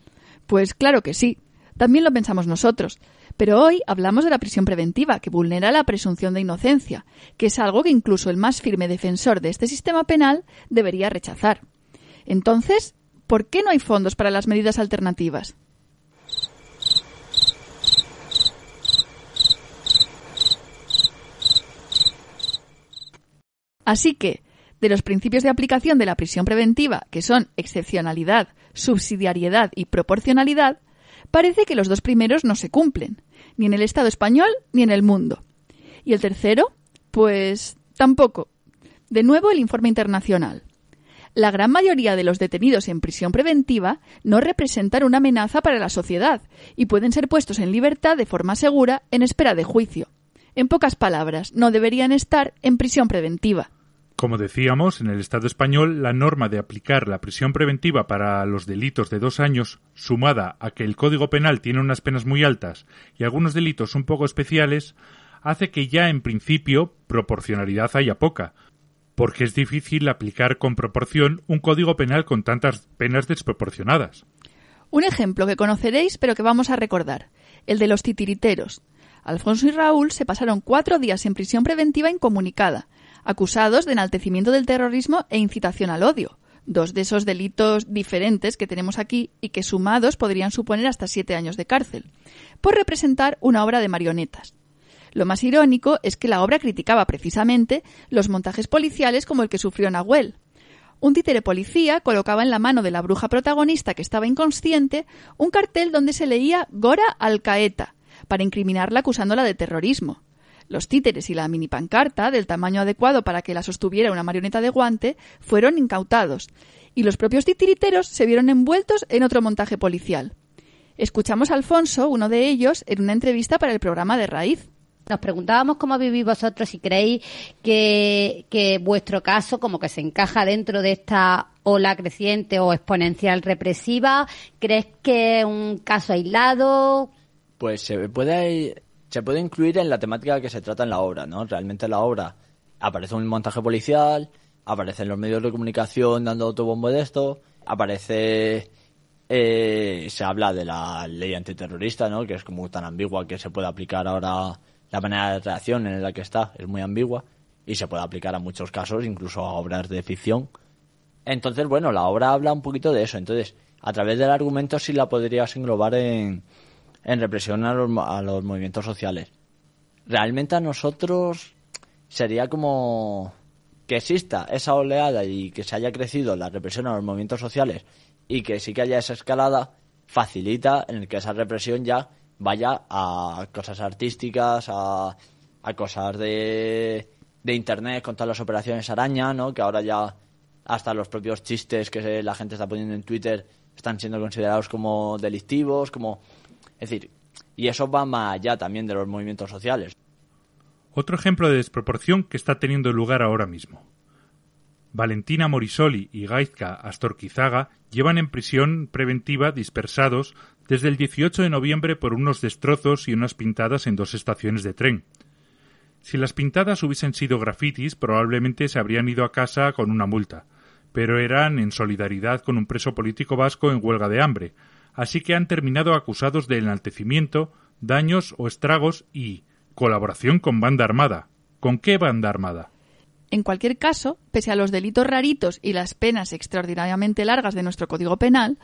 Pues claro que sí, también lo pensamos nosotros. Pero hoy hablamos de la prisión preventiva, que vulnera la presunción de inocencia, que es algo que incluso el más firme defensor de este sistema penal debería rechazar. Entonces, ¿por qué no hay fondos para las medidas alternativas? Así que, de los principios de aplicación de la prisión preventiva, que son excepcionalidad, subsidiariedad y proporcionalidad, parece que los dos primeros no se cumplen, ni en el Estado español ni en el mundo. ¿Y el tercero? Pues tampoco. De nuevo el informe internacional. La gran mayoría de los detenidos en prisión preventiva no representan una amenaza para la sociedad y pueden ser puestos en libertad de forma segura en espera de juicio. En pocas palabras, no deberían estar en prisión preventiva. Como decíamos, en el Estado español la norma de aplicar la prisión preventiva para los delitos de dos años, sumada a que el Código Penal tiene unas penas muy altas y algunos delitos un poco especiales, hace que ya en principio proporcionalidad haya poca, porque es difícil aplicar con proporción un Código Penal con tantas penas desproporcionadas. Un ejemplo que conoceréis pero que vamos a recordar, el de los titiriteros. Alfonso y Raúl se pasaron cuatro días en prisión preventiva incomunicada, acusados de enaltecimiento del terrorismo e incitación al odio, dos de esos delitos diferentes que tenemos aquí y que sumados podrían suponer hasta siete años de cárcel, por representar una obra de marionetas. Lo más irónico es que la obra criticaba precisamente los montajes policiales como el que sufrió Nahuel. Un títere policía colocaba en la mano de la bruja protagonista que estaba inconsciente un cartel donde se leía Gora Alcaeta, para incriminarla acusándola de terrorismo. Los títeres y la mini pancarta, del tamaño adecuado para que la sostuviera una marioneta de guante, fueron incautados, y los propios titiriteros se vieron envueltos en otro montaje policial. Escuchamos a Alfonso, uno de ellos, en una entrevista para el programa de Raíz. Nos preguntábamos cómo vivís vosotros si creéis que, que vuestro caso como que se encaja dentro de esta ola creciente o exponencial represiva. ¿Crees que es un caso aislado? Pues se puede se puede incluir en la temática que se trata en la obra, ¿no? Realmente en la obra aparece un montaje policial, aparecen los medios de comunicación dando autobombo de esto, aparece eh, se habla de la ley antiterrorista, ¿no? Que es como tan ambigua que se puede aplicar ahora la manera de reacción en la que está es muy ambigua y se puede aplicar a muchos casos, incluso a obras de ficción. Entonces, bueno, la obra habla un poquito de eso. Entonces, a través del argumento sí la podrías englobar en, en represión a los, a los movimientos sociales. Realmente a nosotros sería como que exista esa oleada y que se haya crecido la represión a los movimientos sociales y que sí que haya esa escalada, facilita en el que esa represión ya vaya a cosas artísticas, a, a cosas de, de internet con todas las operaciones araña, ¿no? Que ahora ya hasta los propios chistes que la gente está poniendo en Twitter están siendo considerados como delictivos, como... Es decir, y eso va más allá también de los movimientos sociales. Otro ejemplo de desproporción que está teniendo lugar ahora mismo. Valentina Morisoli y Gaizka Astorquizaga llevan en prisión preventiva dispersados desde el 18 de noviembre por unos destrozos y unas pintadas en dos estaciones de tren. Si las pintadas hubiesen sido grafitis, probablemente se habrían ido a casa con una multa, pero eran en solidaridad con un preso político vasco en huelga de hambre, así que han terminado acusados de enaltecimiento, daños o estragos y colaboración con banda armada. ¿Con qué banda armada? En cualquier caso, pese a los delitos raritos y las penas extraordinariamente largas de nuestro Código Penal,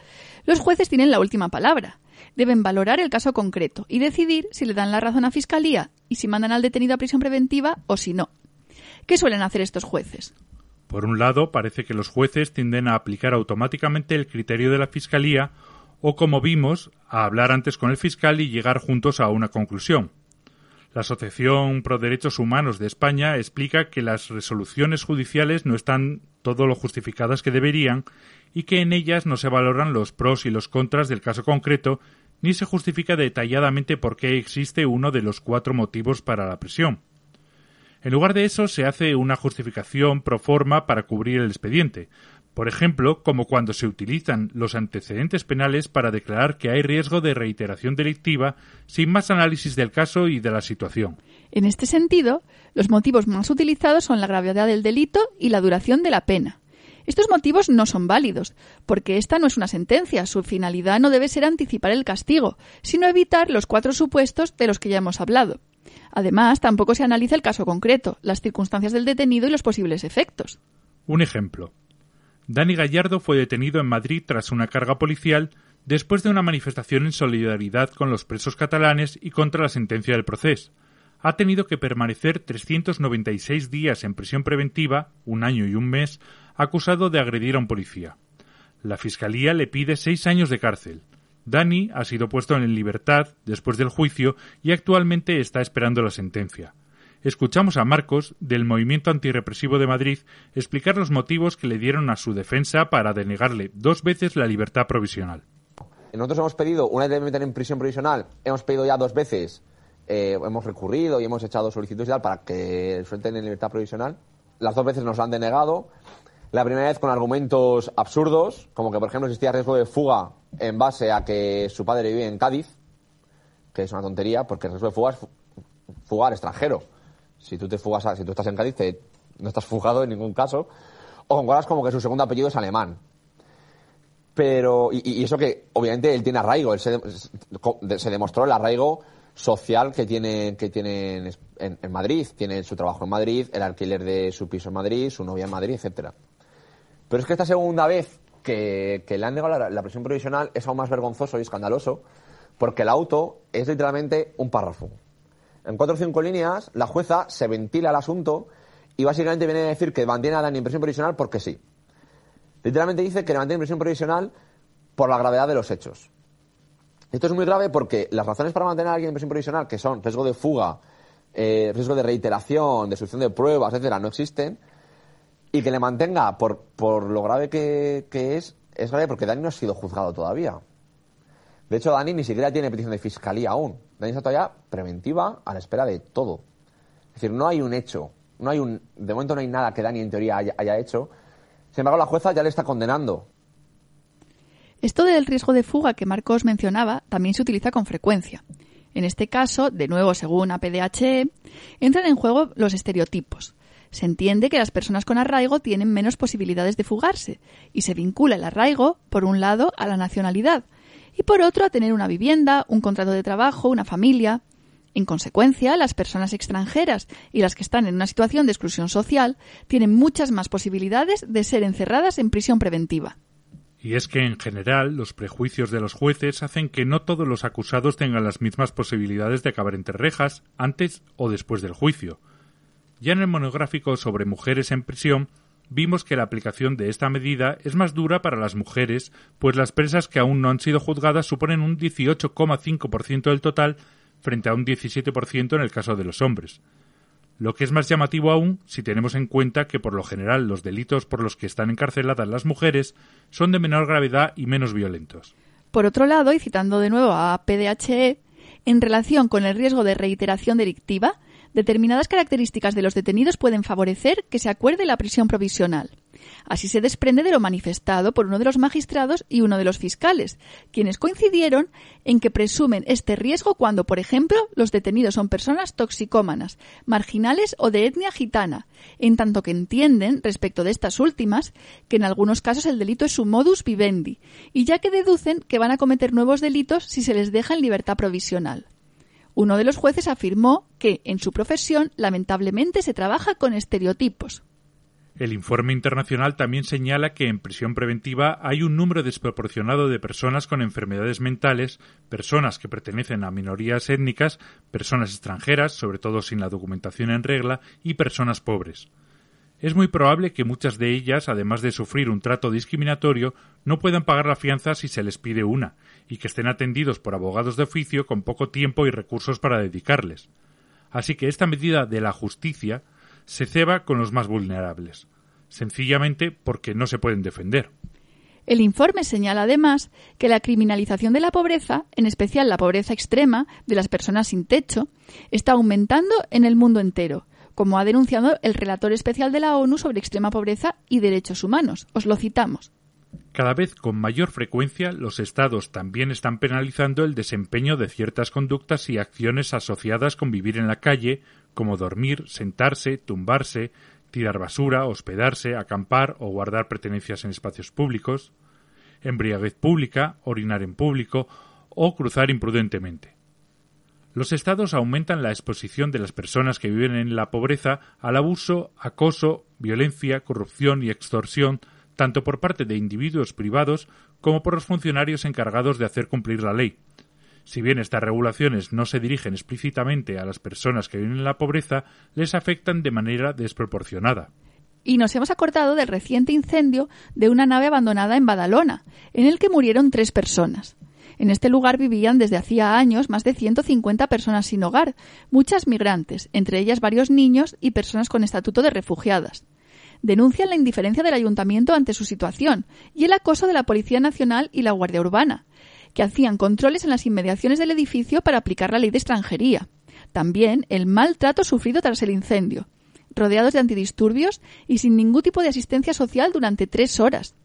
los jueces tienen la última palabra. Deben valorar el caso concreto y decidir si le dan la razón a Fiscalía y si mandan al detenido a prisión preventiva o si no. ¿Qué suelen hacer estos jueces? Por un lado, parece que los jueces tienden a aplicar automáticamente el criterio de la Fiscalía o, como vimos, a hablar antes con el fiscal y llegar juntos a una conclusión. La Asociación Pro Derechos Humanos de España explica que las resoluciones judiciales no están todo lo justificadas que deberían y que en ellas no se valoran los pros y los contras del caso concreto ni se justifica detalladamente por qué existe uno de los cuatro motivos para la prisión. En lugar de eso, se hace una justificación pro forma para cubrir el expediente, por ejemplo, como cuando se utilizan los antecedentes penales para declarar que hay riesgo de reiteración delictiva sin más análisis del caso y de la situación. En este sentido, los motivos más utilizados son la gravedad del delito y la duración de la pena. Estos motivos no son válidos, porque esta no es una sentencia. Su finalidad no debe ser anticipar el castigo, sino evitar los cuatro supuestos de los que ya hemos hablado. Además, tampoco se analiza el caso concreto, las circunstancias del detenido y los posibles efectos. Un ejemplo. Dani Gallardo fue detenido en Madrid tras una carga policial después de una manifestación en solidaridad con los presos catalanes y contra la sentencia del proceso. Ha tenido que permanecer 396 días en prisión preventiva, un año y un mes, acusado de agredir a un policía. La Fiscalía le pide seis años de cárcel. Dani ha sido puesto en libertad después del juicio y actualmente está esperando la sentencia. Escuchamos a Marcos, del Movimiento Antirrepresivo de Madrid, explicar los motivos que le dieron a su defensa para denegarle dos veces la libertad provisional. Nosotros hemos pedido, una vez de meter en prisión provisional, hemos pedido ya dos veces, eh, hemos recurrido y hemos echado solicitudes y tal para que suelten en libertad provisional. las dos veces nos la han denegado. La primera vez con argumentos absurdos, como que, por ejemplo, existía riesgo de fuga en base a que su padre vive en Cádiz, que es una tontería, porque el riesgo de fuga es fu- fugar extranjero. Si tú te fugas, a- si tú estás en Cádiz, no estás fugado en ningún caso. O con como que su segundo apellido es alemán. Pero, y, eso que, obviamente, él tiene arraigo, él se, se demostró el arraigo social que tiene, que tiene en, Madrid. Tiene su trabajo en Madrid, el alquiler de su piso en Madrid, su novia en Madrid, etcétera. Pero es que esta segunda vez que, que le han negado la, la prisión provisional es aún más vergonzoso y escandaloso porque el auto es literalmente un párrafo. En cuatro o cinco líneas, la jueza se ventila el asunto y básicamente viene a decir que mantiene a Dani en prisión provisional porque sí. Literalmente dice que le mantiene en prisión provisional por la gravedad de los hechos. Esto es muy grave porque las razones para mantener a alguien en prisión provisional, que son riesgo de fuga, eh, riesgo de reiteración, destrucción de pruebas, etcétera, no existen. Y que le mantenga por, por lo grave que, que es, es grave porque Dani no ha sido juzgado todavía. De hecho, Dani ni siquiera tiene petición de fiscalía aún. Dani está todavía preventiva a la espera de todo. Es decir, no hay un hecho, no hay un, de momento no hay nada que Dani en teoría haya, haya hecho. Sin embargo, la jueza ya le está condenando. Esto del riesgo de fuga que Marcos mencionaba también se utiliza con frecuencia. En este caso, de nuevo según APDHE, entran en juego los estereotipos. Se entiende que las personas con arraigo tienen menos posibilidades de fugarse y se vincula el arraigo, por un lado, a la nacionalidad y por otro a tener una vivienda, un contrato de trabajo, una familia. En consecuencia, las personas extranjeras y las que están en una situación de exclusión social tienen muchas más posibilidades de ser encerradas en prisión preventiva. Y es que, en general, los prejuicios de los jueces hacen que no todos los acusados tengan las mismas posibilidades de acabar entre rejas antes o después del juicio. Ya en el monográfico sobre mujeres en prisión vimos que la aplicación de esta medida es más dura para las mujeres, pues las presas que aún no han sido juzgadas suponen un 18,5% del total frente a un 17% en el caso de los hombres. Lo que es más llamativo aún si tenemos en cuenta que por lo general los delitos por los que están encarceladas las mujeres son de menor gravedad y menos violentos. Por otro lado, y citando de nuevo a PDHE, en relación con el riesgo de reiteración delictiva, determinadas características de los detenidos pueden favorecer que se acuerde la prisión provisional. Así se desprende de lo manifestado por uno de los magistrados y uno de los fiscales, quienes coincidieron en que presumen este riesgo cuando, por ejemplo, los detenidos son personas toxicómanas, marginales o de etnia gitana, en tanto que entienden, respecto de estas últimas, que en algunos casos el delito es su modus vivendi, y ya que deducen que van a cometer nuevos delitos si se les deja en libertad provisional. Uno de los jueces afirmó que, en su profesión, lamentablemente se trabaja con estereotipos. El informe internacional también señala que en prisión preventiva hay un número desproporcionado de personas con enfermedades mentales, personas que pertenecen a minorías étnicas, personas extranjeras, sobre todo sin la documentación en regla, y personas pobres. Es muy probable que muchas de ellas, además de sufrir un trato discriminatorio, no puedan pagar la fianza si se les pide una, y que estén atendidos por abogados de oficio con poco tiempo y recursos para dedicarles. Así que esta medida de la justicia se ceba con los más vulnerables, sencillamente porque no se pueden defender. El informe señala además que la criminalización de la pobreza, en especial la pobreza extrema de las personas sin techo, está aumentando en el mundo entero, como ha denunciado el relator especial de la ONU sobre extrema pobreza y derechos humanos. Os lo citamos. Cada vez con mayor frecuencia los Estados también están penalizando el desempeño de ciertas conductas y acciones asociadas con vivir en la calle, como dormir, sentarse, tumbarse, tirar basura, hospedarse, acampar o guardar pertenencias en espacios públicos, embriaguez pública, orinar en público o cruzar imprudentemente. Los estados aumentan la exposición de las personas que viven en la pobreza al abuso, acoso, violencia, corrupción y extorsión tanto por parte de individuos privados como por los funcionarios encargados de hacer cumplir la ley. Si bien estas regulaciones no se dirigen explícitamente a las personas que viven en la pobreza, les afectan de manera desproporcionada. Y nos hemos acordado del reciente incendio de una nave abandonada en Badalona, en el que murieron tres personas. En este lugar vivían desde hacía años más de 150 personas sin hogar, muchas migrantes, entre ellas varios niños y personas con estatuto de refugiadas. Denuncian la indiferencia del ayuntamiento ante su situación y el acoso de la Policía Nacional y la Guardia Urbana, que hacían controles en las inmediaciones del edificio para aplicar la ley de extranjería. También el maltrato sufrido tras el incendio. rodeados de antidisturbios y sin ningún tipo de asistencia social durante tres horas.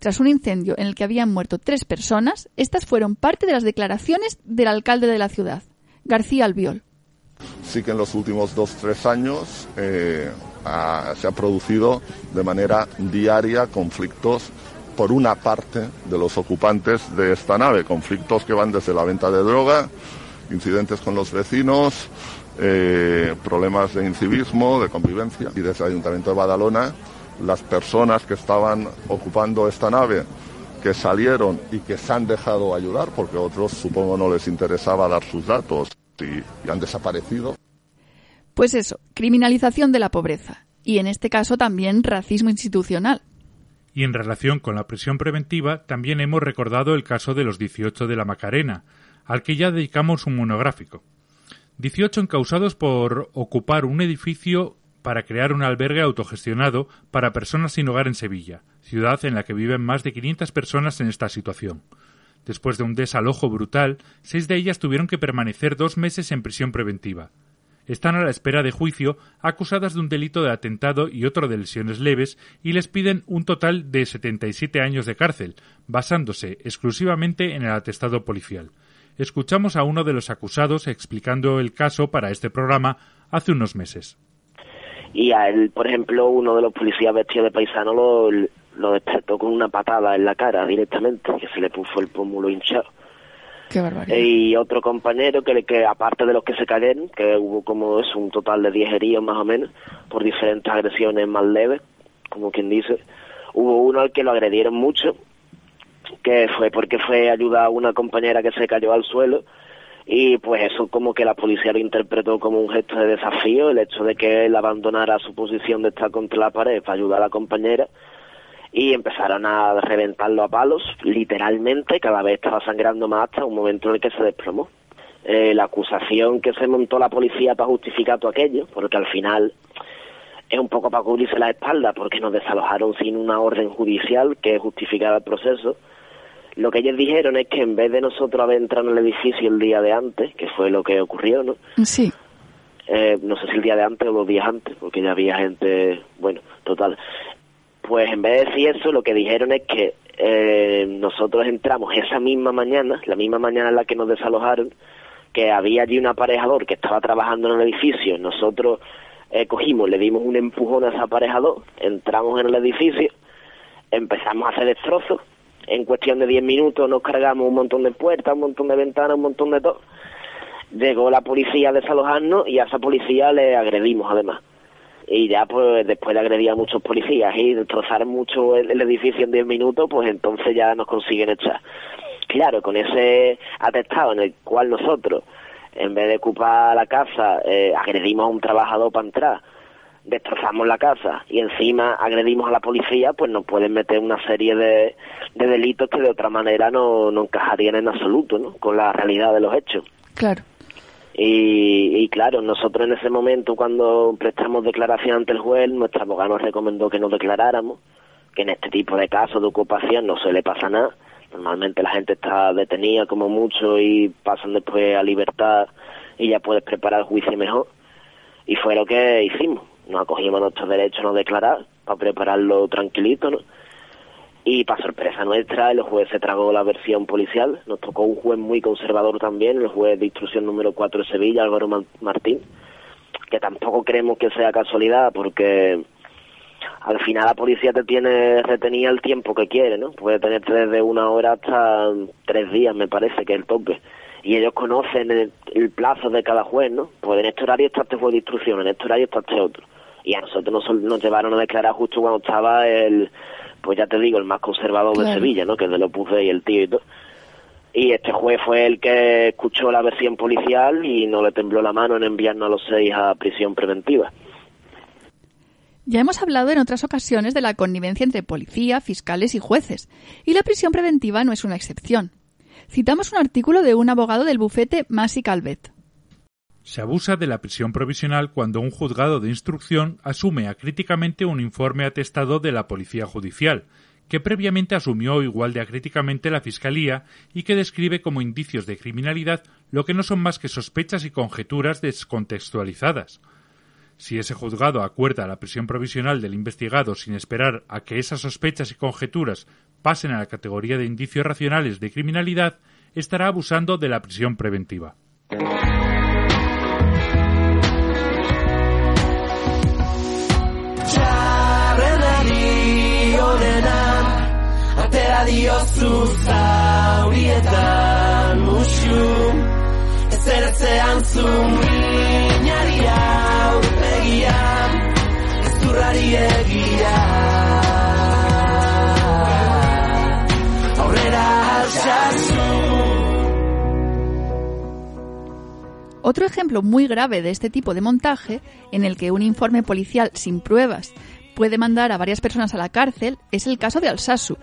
Tras un incendio en el que habían muerto tres personas, estas fueron parte de las declaraciones del alcalde de la ciudad, García Albiol. Sí que en los últimos dos, tres años eh, se ha producido de manera diaria conflictos por una parte de los ocupantes de esta nave, conflictos que van desde la venta de droga, incidentes con los vecinos, eh, problemas de incivismo, de convivencia. Y desde el Ayuntamiento de Badalona, las personas que estaban ocupando esta nave, que salieron y que se han dejado ayudar, porque a otros supongo no les interesaba dar sus datos y, y han desaparecido. Pues eso, criminalización de la pobreza. Y en este caso también racismo institucional. Y en relación con la prisión preventiva, también hemos recordado el caso de los 18 de la Macarena, al que ya dedicamos un monográfico. 18 encausados por ocupar un edificio para crear un albergue autogestionado para personas sin hogar en Sevilla, ciudad en la que viven más de 500 personas en esta situación. Después de un desalojo brutal, seis de ellas tuvieron que permanecer dos meses en prisión preventiva. Están a la espera de juicio, acusadas de un delito de atentado y otro de lesiones leves, y les piden un total de 77 años de cárcel, basándose exclusivamente en el atestado policial. Escuchamos a uno de los acusados explicando el caso para este programa hace unos meses. Y a él, por ejemplo, uno de los policías vestidos de paisano lo, lo despertó con una patada en la cara directamente, que se le puso el pómulo hinchado. Qué barbaridad. Y otro compañero que, que aparte de los que se cayeron, que hubo como es un total de 10 heridos más o menos, por diferentes agresiones más leves, como quien dice, hubo uno al que lo agredieron mucho, que fue porque fue ayudar a una compañera que se cayó al suelo y pues eso como que la policía lo interpretó como un gesto de desafío, el hecho de que él abandonara su posición de estar contra la pared para ayudar a la compañera y empezaron a reventarlo a palos, literalmente, cada vez estaba sangrando más hasta un momento en el que se desplomó. Eh, la acusación que se montó la policía para justificar todo aquello, porque al final es un poco para cubrirse la espalda, porque nos desalojaron sin una orden judicial que justificara el proceso. Lo que ellos dijeron es que en vez de nosotros haber entrado en el edificio el día de antes, que fue lo que ocurrió, ¿no? Sí. Eh, no sé si el día de antes o los días antes, porque ya había gente, bueno, total pues en vez de decir eso, lo que dijeron es que eh, nosotros entramos esa misma mañana, la misma mañana en la que nos desalojaron, que había allí un aparejador que estaba trabajando en el edificio, nosotros eh, cogimos, le dimos un empujón a ese aparejador, entramos en el edificio, empezamos a hacer destrozos, en cuestión de 10 minutos nos cargamos un montón de puertas, un montón de ventanas, un montón de todo. Llegó la policía a desalojarnos y a esa policía le agredimos además y ya pues después de agredir a muchos policías y destrozar mucho el, edificio en 10 minutos, pues entonces ya nos consiguen echar. Claro, con ese atestado en el cual nosotros, en vez de ocupar la casa, eh, agredimos a un trabajador para entrar, destrozamos la casa y encima agredimos a la policía, pues nos pueden meter una serie de, de delitos que de otra manera no, no encajarían en absoluto ¿no? con la realidad de los hechos. Claro. Y, claro, nosotros en ese momento cuando prestamos declaración ante el juez, nuestra abogado nos recomendó que nos declaráramos, que en este tipo de casos de ocupación no se le pasa nada. Normalmente la gente está detenida como mucho y pasan después a libertad y ya puedes preparar el juicio mejor. Y fue lo que hicimos. Nos acogimos a nuestro derecho a no declarar, para prepararlo tranquilito, ¿no? Y para sorpresa nuestra, el juez se tragó la versión policial. Nos tocó un juez muy conservador también, el juez de instrucción número 4 de Sevilla, Álvaro Martín, que tampoco creemos que sea casualidad, porque al final la policía te tiene retenida el tiempo que quiere, ¿no? Puede tenerte desde una hora hasta tres días, me parece, que es el tope. Y ellos conocen el, plazo de cada juez, ¿no? Pues en este horario está este juez de instrucción, en este horario está este otro. Y a nosotros nos, nos llevaron a declarar justo cuando estaba el pues ya te digo, el más conservador de Sevilla, ¿no? Que es de lo puse y el tío y todo. Y este juez fue el que escuchó la versión policial y no le tembló la mano en enviarnos a los seis a prisión preventiva. Ya hemos hablado en otras ocasiones de la connivencia entre policía, fiscales y jueces, y la prisión preventiva no es una excepción. Citamos un artículo de un abogado del bufete Masi Calvet. Se abusa de la prisión provisional cuando un juzgado de instrucción asume acríticamente un informe atestado de la Policía Judicial, que previamente asumió igual de acríticamente la Fiscalía y que describe como indicios de criminalidad lo que no son más que sospechas y conjeturas descontextualizadas. Si ese juzgado acuerda la prisión provisional del investigado sin esperar a que esas sospechas y conjeturas pasen a la categoría de indicios racionales de criminalidad, estará abusando de la prisión preventiva. Otro ejemplo muy grave de este tipo de montaje, en el que un informe policial sin pruebas puede mandar a varias personas a la cárcel, es el caso de Alsasu,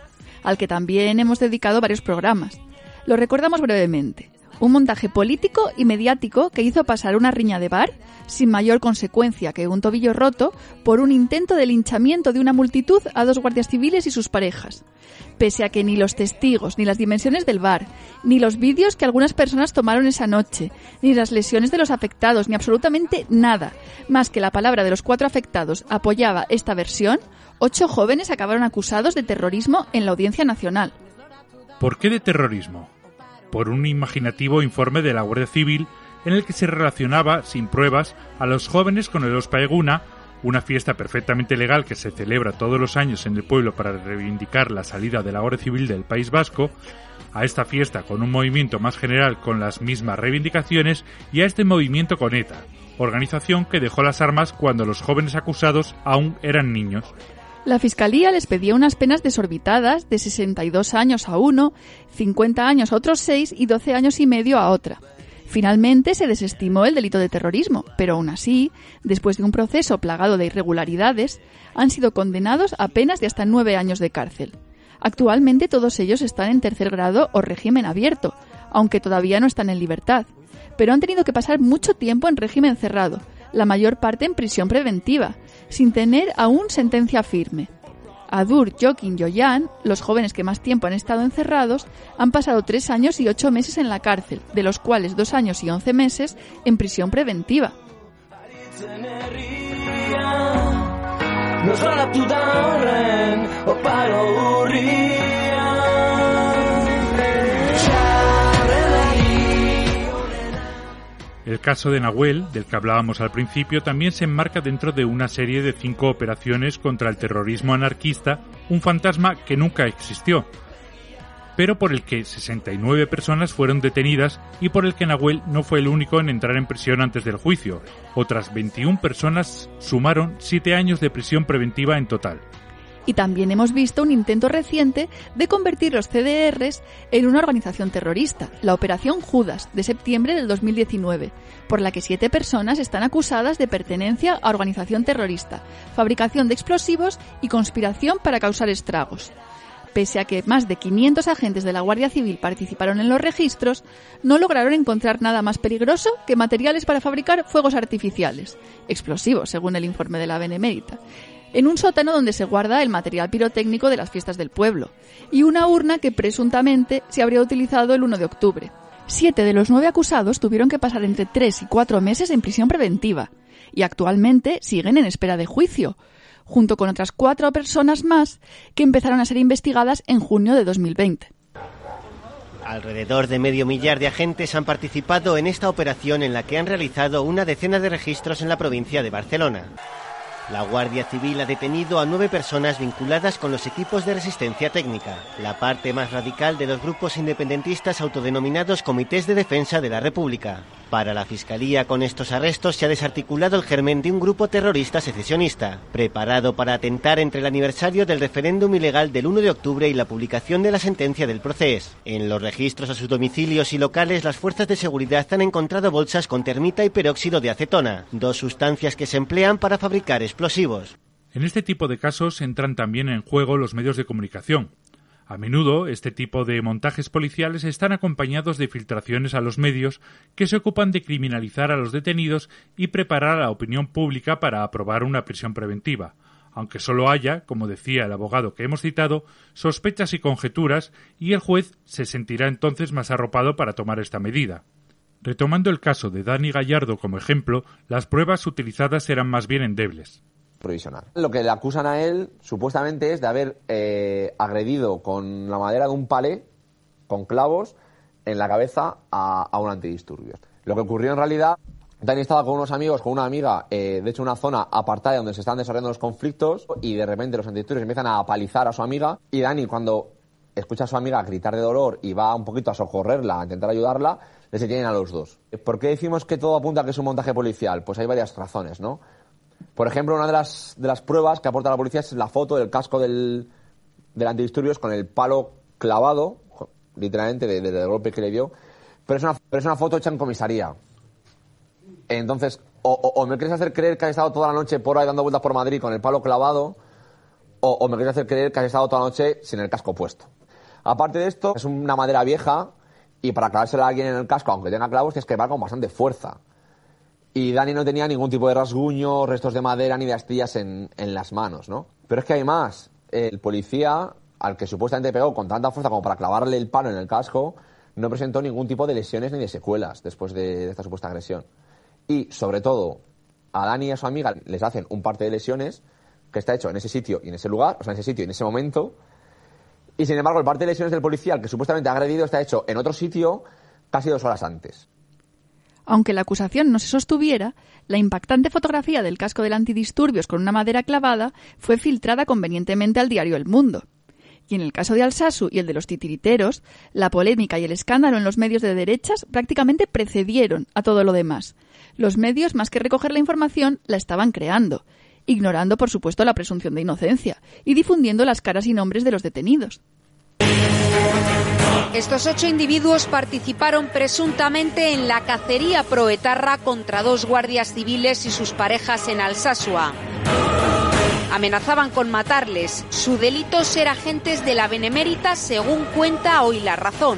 al que también hemos dedicado varios programas. Lo recordamos brevemente. Un montaje político y mediático que hizo pasar una riña de bar, sin mayor consecuencia que un tobillo roto, por un intento de linchamiento de una multitud a dos guardias civiles y sus parejas. Pese a que ni los testigos, ni las dimensiones del bar, ni los vídeos que algunas personas tomaron esa noche, ni las lesiones de los afectados, ni absolutamente nada, más que la palabra de los cuatro afectados apoyaba esta versión, ocho jóvenes acabaron acusados de terrorismo en la Audiencia Nacional. ¿Por qué de terrorismo? Por un imaginativo informe de la Guardia Civil en el que se relacionaba, sin pruebas, a los jóvenes con el Ospaeguna, una fiesta perfectamente legal que se celebra todos los años en el pueblo para reivindicar la salida de la Guardia Civil del País Vasco, a esta fiesta con un movimiento más general con las mismas reivindicaciones y a este movimiento con ETA, organización que dejó las armas cuando los jóvenes acusados aún eran niños. La Fiscalía les pedía unas penas desorbitadas de 62 años a uno, 50 años a otros seis y 12 años y medio a otra. Finalmente se desestimó el delito de terrorismo, pero aún así, después de un proceso plagado de irregularidades, han sido condenados a penas de hasta nueve años de cárcel. Actualmente todos ellos están en tercer grado o régimen abierto, aunque todavía no están en libertad, pero han tenido que pasar mucho tiempo en régimen cerrado, la mayor parte en prisión preventiva, sin tener aún sentencia firme. Adur, Jokin y Oyan, los jóvenes que más tiempo han estado encerrados, han pasado tres años y ocho meses en la cárcel, de los cuales dos años y once meses en prisión preventiva. El caso de Nahuel, del que hablábamos al principio, también se enmarca dentro de una serie de cinco operaciones contra el terrorismo anarquista, un fantasma que nunca existió, pero por el que 69 personas fueron detenidas y por el que Nahuel no fue el único en entrar en prisión antes del juicio. Otras 21 personas sumaron 7 años de prisión preventiva en total y también hemos visto un intento reciente de convertir los CDRs en una organización terrorista, la Operación Judas, de septiembre del 2019, por la que siete personas están acusadas de pertenencia a organización terrorista, fabricación de explosivos y conspiración para causar estragos. Pese a que más de 500 agentes de la Guardia Civil participaron en los registros, no lograron encontrar nada más peligroso que materiales para fabricar fuegos artificiales, explosivos, según el informe de la Benemérita, en un sótano donde se guarda el material pirotécnico de las fiestas del pueblo, y una urna que presuntamente se habría utilizado el 1 de octubre. Siete de los nueve acusados tuvieron que pasar entre tres y cuatro meses en prisión preventiva, y actualmente siguen en espera de juicio, junto con otras cuatro personas más que empezaron a ser investigadas en junio de 2020. Alrededor de medio millar de agentes han participado en esta operación en la que han realizado una decena de registros en la provincia de Barcelona. La Guardia Civil ha detenido a nueve personas vinculadas con los equipos de resistencia técnica, la parte más radical de los grupos independentistas autodenominados Comités de Defensa de la República. Para la Fiscalía, con estos arrestos se ha desarticulado el germen de un grupo terrorista secesionista, preparado para atentar entre el aniversario del referéndum ilegal del 1 de octubre y la publicación de la sentencia del proceso. En los registros a sus domicilios y locales, las fuerzas de seguridad han encontrado bolsas con termita y peróxido de acetona, dos sustancias que se emplean para fabricar explosivos. En este tipo de casos entran también en juego los medios de comunicación, a menudo, este tipo de montajes policiales están acompañados de filtraciones a los medios que se ocupan de criminalizar a los detenidos y preparar a la opinión pública para aprobar una prisión preventiva, aunque solo haya, como decía el abogado que hemos citado, sospechas y conjeturas, y el juez se sentirá entonces más arropado para tomar esta medida. Retomando el caso de Dani Gallardo como ejemplo, las pruebas utilizadas eran más bien endebles. Provisional. Lo que le acusan a él, supuestamente, es de haber eh, agredido con la madera de un palé, con clavos, en la cabeza a, un antidisturbios. Lo que ocurrió en realidad Dani estaba con unos amigos, con una amiga, eh, de hecho una zona apartada donde se están desarrollando los conflictos y de repente los antidisturbios empiezan a apalizar a su amiga y Dani cuando escucha a su amiga gritar de dolor y va un poquito a socorrerla, a intentar ayudarla, les detienen a los dos. ¿Por qué decimos que todo apunta a que es un montaje policial? Pues hay varias razones, ¿no? Por ejemplo, una de las, de las pruebas que aporta la policía es la foto del casco del, del antidisturbios con el palo clavado, literalmente, del de, golpe que le dio, pero es, una, pero es una foto hecha en comisaría. Entonces, o, me quieres hacer creer que has estado toda la noche por ahí dando vueltas por Madrid con el palo clavado, o, me quieres hacer creer que has estado toda la noche sin el casco puesto. Aparte de esto, es una madera vieja y para clavársela a alguien en el casco, aunque tenga clavos, tienes que va con bastante fuerza. Y Dani no tenía ningún tipo de rasguño, restos de madera ni de astillas en, en las manos, ¿no? Pero es que hay más. El policía, al que supuestamente pegó con tanta fuerza como para clavarle el palo en el casco, no presentó ningún tipo de lesiones ni de secuelas después de, esta supuesta agresión. Y, sobre todo, a Dani y a su amiga les hacen un parte de lesiones que está hecho en ese sitio y en ese lugar, o sea, en ese sitio y en ese momento. Y, sin embargo, el parte de lesiones del policía, el que supuestamente ha agredido, está hecho en otro sitio casi dos horas antes. Aunque la acusación no se sostuviera, la impactante fotografía del casco del antidisturbios con una madera clavada fue filtrada convenientemente al diario El Mundo. Y en el caso de Alsasu y el de los titiriteros, la polémica y el escándalo en los medios de derechas prácticamente precedieron a todo lo demás. Los medios, más que recoger la información, la estaban creando, ignorando, por supuesto, la presunción de inocencia y difundiendo las caras y nombres de los detenidos. Estos ocho individuos participaron presuntamente en la cacería proetarra contra dos guardias civiles y sus parejas en Alsasua. Amenazaban con matarles. Su delito ser agentes de la Benemérita, según cuenta hoy La Razón.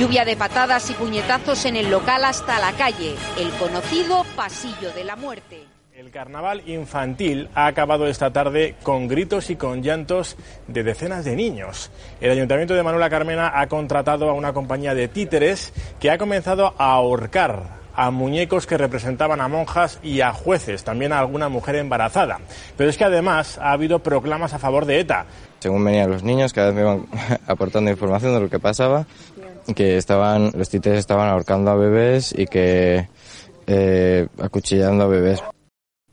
Lluvia de patadas y puñetazos en el local hasta la calle, el conocido Pasillo de la Muerte. El carnaval infantil ha acabado esta tarde con gritos y con llantos de decenas de niños. El Ayuntamiento de Manuela Carmena ha contratado a una compañía de títeres que ha comenzado a ahorcar a muñecos que representaban a monjas y a jueces, también a alguna mujer embarazada. Pero es que además ha habido proclamas a favor de ETA. Según venían los niños, cada vez me iban aportando información de lo que pasaba, que estaban, los títeres estaban ahorcando a bebés y que eh, acuchillando a bebés.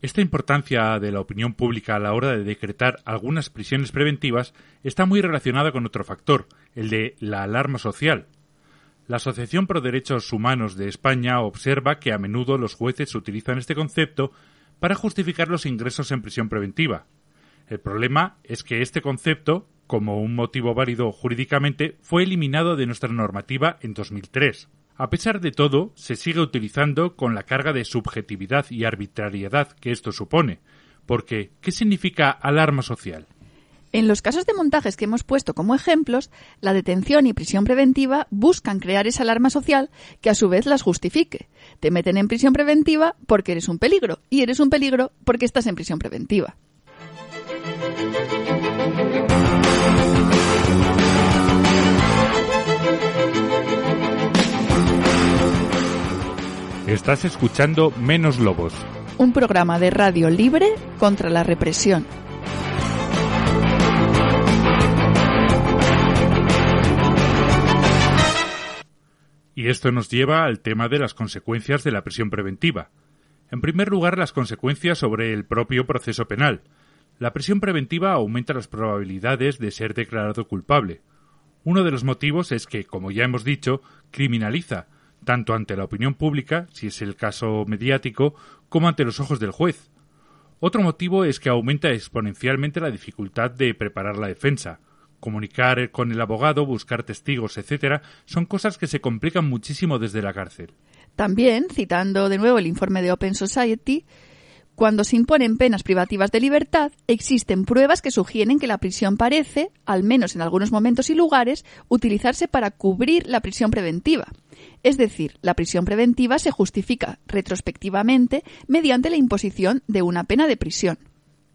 Esta importancia de la opinión pública a la hora de decretar algunas prisiones preventivas está muy relacionada con otro factor, el de la alarma social. La Asociación Pro Derechos Humanos de España observa que a menudo los jueces utilizan este concepto para justificar los ingresos en prisión preventiva. El problema es que este concepto, como un motivo válido jurídicamente, fue eliminado de nuestra normativa en 2003. A pesar de todo, se sigue utilizando con la carga de subjetividad y arbitrariedad que esto supone, porque ¿qué significa alarma social? En los casos de montajes que hemos puesto como ejemplos, la detención y prisión preventiva buscan crear esa alarma social que a su vez las justifique. Te meten en prisión preventiva porque eres un peligro y eres un peligro porque estás en prisión preventiva. Estás escuchando Menos Lobos. Un programa de radio libre contra la represión. Y esto nos lleva al tema de las consecuencias de la prisión preventiva. En primer lugar, las consecuencias sobre el propio proceso penal. La prisión preventiva aumenta las probabilidades de ser declarado culpable. Uno de los motivos es que, como ya hemos dicho, criminaliza, tanto ante la opinión pública, si es el caso mediático, como ante los ojos del juez. Otro motivo es que aumenta exponencialmente la dificultad de preparar la defensa. Comunicar con el abogado, buscar testigos, etcétera, son cosas que se complican muchísimo desde la cárcel. También, citando de nuevo el informe de Open Society, cuando se imponen penas privativas de libertad, existen pruebas que sugieren que la prisión parece, al menos en algunos momentos y lugares, utilizarse para cubrir la prisión preventiva. Es decir, la prisión preventiva se justifica retrospectivamente mediante la imposición de una pena de prisión.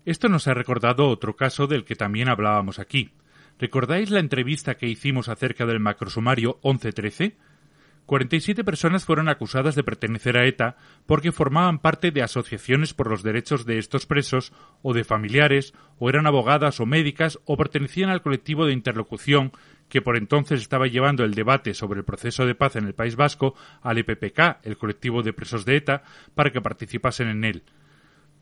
Esto nos ha recordado otro caso del que también hablábamos aquí. ¿Recordáis la entrevista que hicimos acerca del macrosumario 1113? 47 personas fueron acusadas de pertenecer a ETA porque formaban parte de asociaciones por los derechos de estos presos o de familiares o eran abogadas o médicas o pertenecían al colectivo de interlocución que por entonces estaba llevando el debate sobre el proceso de paz en el País Vasco al EPPK, el colectivo de presos de ETA, para que participasen en él.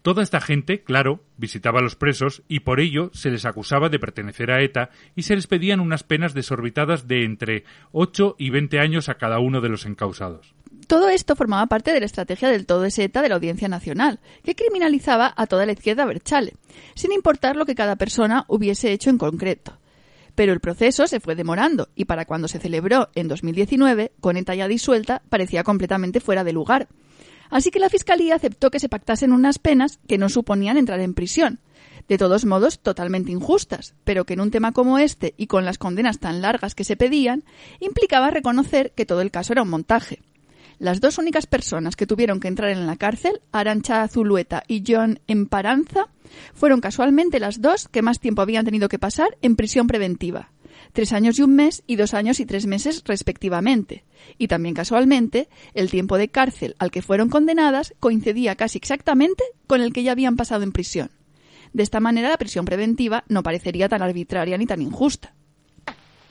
Toda esta gente, claro, visitaba a los presos y por ello se les acusaba de pertenecer a ETA y se les pedían unas penas desorbitadas de entre 8 y 20 años a cada uno de los encausados. Todo esto formaba parte de la estrategia del todo es ETA de la Audiencia Nacional, que criminalizaba a toda la izquierda berchale, sin importar lo que cada persona hubiese hecho en concreto. Pero el proceso se fue demorando y para cuando se celebró en 2019, con ETA ya disuelta, parecía completamente fuera de lugar. Así que la Fiscalía aceptó que se pactasen unas penas que no suponían entrar en prisión. De todos modos, totalmente injustas, pero que en un tema como este y con las condenas tan largas que se pedían, implicaba reconocer que todo el caso era un montaje. Las dos únicas personas que tuvieron que entrar en la cárcel, Arancha Zulueta y John Emparanza, fueron casualmente las dos que más tiempo habían tenido que pasar en prisión preventiva tres años y un mes y dos años y tres meses respectivamente. Y también casualmente, el tiempo de cárcel al que fueron condenadas coincidía casi exactamente con el que ya habían pasado en prisión. De esta manera la prisión preventiva no parecería tan arbitraria ni tan injusta.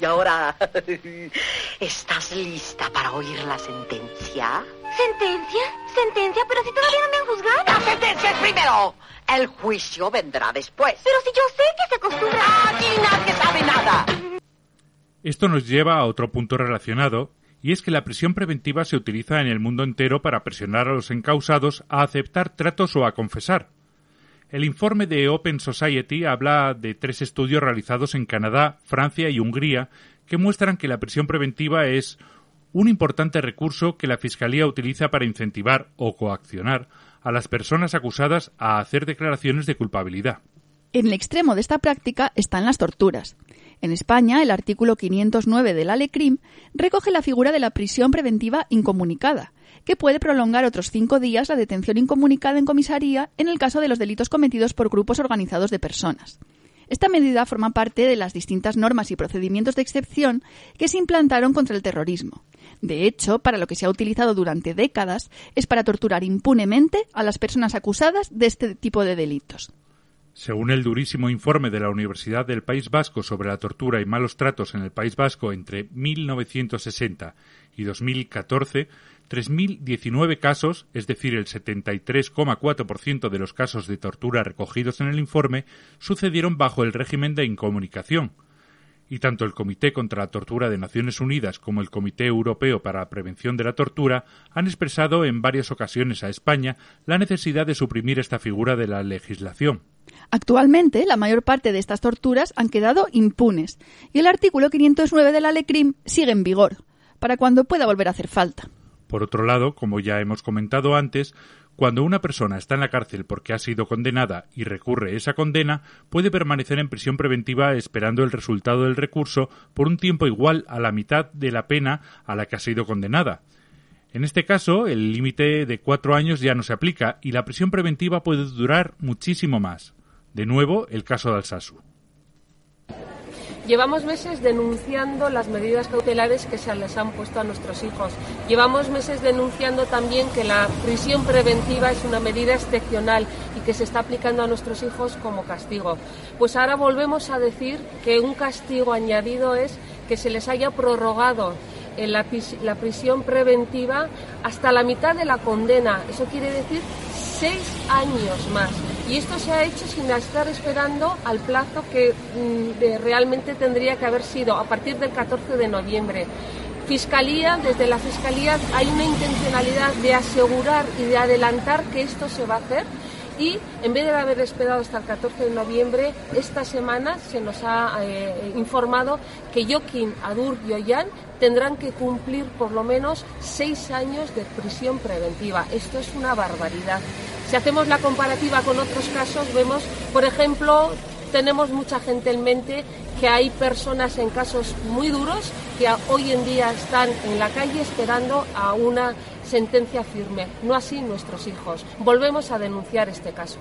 Y ahora, ¿estás lista para oír la sentencia? ¿Sentencia? ¿Sentencia? Pero si todavía no me han juzgado. ¡La sentencia es primero! El juicio vendrá después. Pero si yo sé que se acostumbra... ¡Aquí nadie sabe nada! Esto nos lleva a otro punto relacionado, y es que la prisión preventiva se utiliza en el mundo entero para presionar a los encausados a aceptar tratos o a confesar. El informe de Open Society habla de tres estudios realizados en Canadá, Francia y Hungría que muestran que la prisión preventiva es un importante recurso que la Fiscalía utiliza para incentivar o coaccionar a las personas acusadas a hacer declaraciones de culpabilidad. En el extremo de esta práctica están las torturas. En España, el artículo 509 del ALECRIM recoge la figura de la prisión preventiva incomunicada, que puede prolongar otros cinco días la detención incomunicada en comisaría en el caso de los delitos cometidos por grupos organizados de personas. Esta medida forma parte de las distintas normas y procedimientos de excepción que se implantaron contra el terrorismo. De hecho, para lo que se ha utilizado durante décadas es para torturar impunemente a las personas acusadas de este tipo de delitos. Según el durísimo informe de la Universidad del País Vasco sobre la tortura y malos tratos en el País Vasco entre 1960 y 2014, 3.019 casos, es decir, el 73,4% de los casos de tortura recogidos en el informe, sucedieron bajo el régimen de incomunicación. Y tanto el Comité contra la Tortura de Naciones Unidas como el Comité Europeo para la Prevención de la Tortura han expresado en varias ocasiones a España la necesidad de suprimir esta figura de la legislación. Actualmente, la mayor parte de estas torturas han quedado impunes y el artículo 509 de la LECRIM sigue en vigor, para cuando pueda volver a hacer falta. Por otro lado, como ya hemos comentado antes, cuando una persona está en la cárcel porque ha sido condenada y recurre esa condena, puede permanecer en prisión preventiva esperando el resultado del recurso por un tiempo igual a la mitad de la pena a la que ha sido condenada. En este caso, el límite de cuatro años ya no se aplica y la prisión preventiva puede durar muchísimo más. De nuevo, el caso de Alsasu. Llevamos meses denunciando las medidas cautelares que se les han puesto a nuestros hijos. Llevamos meses denunciando también que la prisión preventiva es una medida excepcional y que se está aplicando a nuestros hijos como castigo. Pues ahora volvemos a decir que un castigo añadido es que se les haya prorrogado la, prisión preventiva hasta la mitad de la condena. Eso quiere decir seis años más. Y esto se ha hecho sin estar esperando al plazo que mm, realmente tendría que haber sido a partir del 14 de noviembre. Fiscalía, desde la Fiscalía hay una intencionalidad de asegurar y de adelantar que esto se va a hacer y en vez de haber esperado hasta el 14 de noviembre, esta semana se nos ha eh, informado que Joaquín, Adur y Ollán tendrán que cumplir por lo menos seis años de prisión preventiva. Esto es una barbaridad. Si hacemos la comparativa con otros casos, vemos, por ejemplo, tenemos mucha gente en mente que hay personas en casos muy duros que hoy en día están en la calle esperando a una sentencia firme, no así nuestros hijos. Volvemos a denunciar este caso.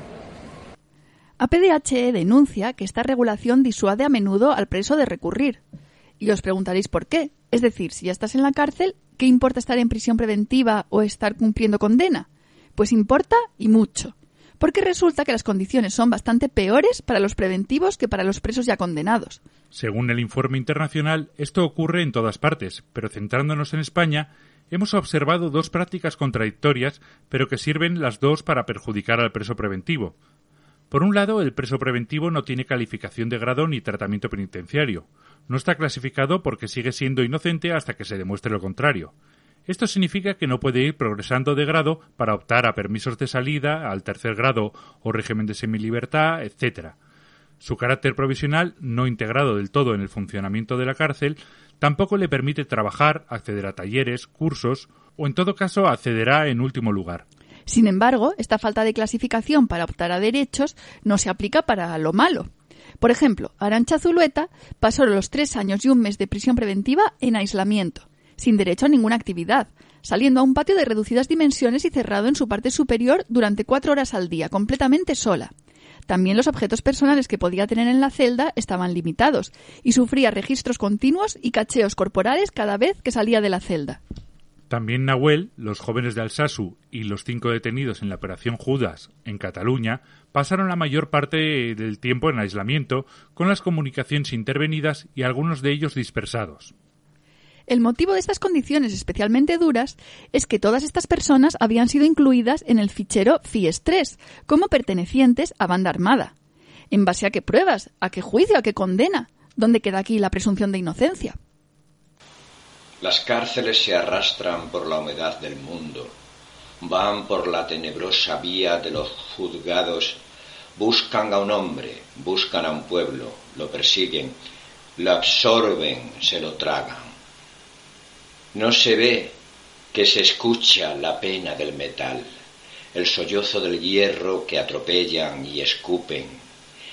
APDHE denuncia que esta regulación disuade a menudo al preso de recurrir. Y os preguntaréis por qué. Es decir, si ya estás en la cárcel, ¿qué importa estar en prisión preventiva o estar cumpliendo condena? Pues importa y mucho. Porque resulta que las condiciones son bastante peores para los preventivos que para los presos ya condenados. Según el informe internacional, esto ocurre en todas partes, pero centrándonos en España, hemos observado dos prácticas contradictorias, pero que sirven las dos para perjudicar al preso preventivo. Por un lado, el preso preventivo no tiene calificación de grado ni tratamiento penitenciario. No está clasificado porque sigue siendo inocente hasta que se demuestre lo contrario. Esto significa que no puede ir progresando de grado para optar a permisos de salida, al tercer grado o régimen de semilibertad, etc. Su carácter provisional, no integrado del todo en el funcionamiento de la cárcel, tampoco le permite trabajar, acceder a talleres, cursos o en todo caso accederá en último lugar. Sin embargo, esta falta de clasificación para optar a derechos no se aplica para lo malo. Por ejemplo, Arancha Zulueta pasó los tres años y un mes de prisión preventiva en aislamiento, sin derecho a ninguna actividad, saliendo a un patio de reducidas dimensiones y cerrado en su parte superior durante cuatro horas al día, completamente sola. También los objetos personales que podía tener en la celda estaban limitados y sufría registros continuos y cacheos corporales cada vez que salía de la celda. También Nahuel, los jóvenes de Alsasu y los cinco detenidos en la Operación Judas en Cataluña pasaron la mayor parte del tiempo en aislamiento, con las comunicaciones intervenidas y algunos de ellos dispersados. El motivo de estas condiciones especialmente duras es que todas estas personas habían sido incluidas en el fichero FIES-3 como pertenecientes a banda armada. ¿En base a qué pruebas? ¿A qué juicio? ¿A qué condena? ¿Dónde queda aquí la presunción de inocencia? Las cárceles se arrastran por la humedad del mundo, van por la tenebrosa vía de los juzgados, buscan a un hombre, buscan a un pueblo, lo persiguen, lo absorben, se lo tragan. No se ve que se escucha la pena del metal, el sollozo del hierro que atropellan y escupen,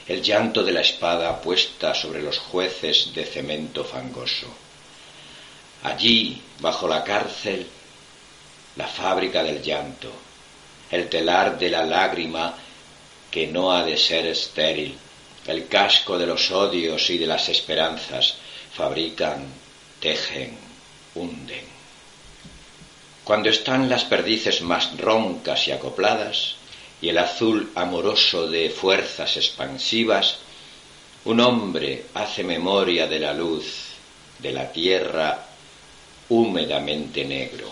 el llanto de la espada puesta sobre los jueces de cemento fangoso. Allí, bajo la cárcel, la fábrica del llanto, el telar de la lágrima que no ha de ser estéril, el casco de los odios y de las esperanzas, fabrican, tejen, hunden. Cuando están las perdices más roncas y acopladas, y el azul amoroso de fuerzas expansivas, un hombre hace memoria de la luz, de la tierra húmedamente negro.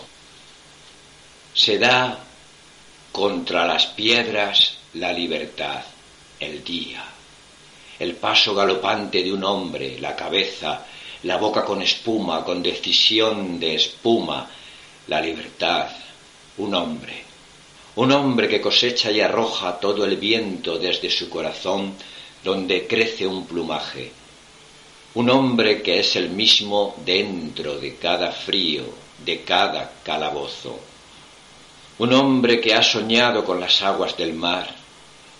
Se da contra las piedras la libertad, el día, el paso galopante de un hombre, la cabeza, la boca con espuma, con decisión de espuma, la libertad, un hombre, un hombre que cosecha y arroja todo el viento desde su corazón donde crece un plumaje, un hombre que es el mismo dentro de cada frío, de cada calabozo. Un hombre que ha soñado con las aguas del mar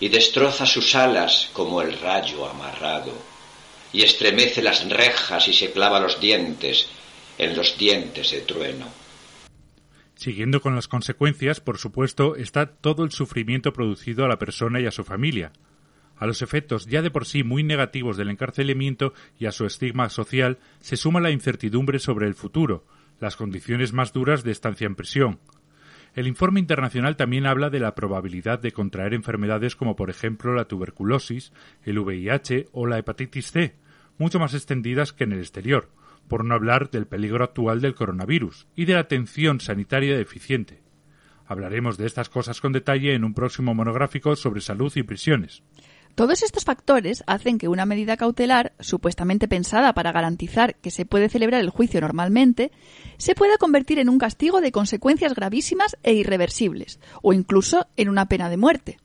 y destroza sus alas como el rayo amarrado, y estremece las rejas y se clava los dientes en los dientes de trueno. Siguiendo con las consecuencias, por supuesto, está todo el sufrimiento producido a la persona y a su familia, a los efectos ya de por sí muy negativos del encarcelamiento y a su estigma social se suma la incertidumbre sobre el futuro, las condiciones más duras de estancia en prisión. El informe internacional también habla de la probabilidad de contraer enfermedades como por ejemplo la tuberculosis, el VIH o la hepatitis C, mucho más extendidas que en el exterior, por no hablar del peligro actual del coronavirus y de la atención sanitaria deficiente. Hablaremos de estas cosas con detalle en un próximo monográfico sobre salud y prisiones. Todos estos factores hacen que una medida cautelar, supuestamente pensada para garantizar que se puede celebrar el juicio normalmente, se pueda convertir en un castigo de consecuencias gravísimas e irreversibles, o incluso en una pena de muerte.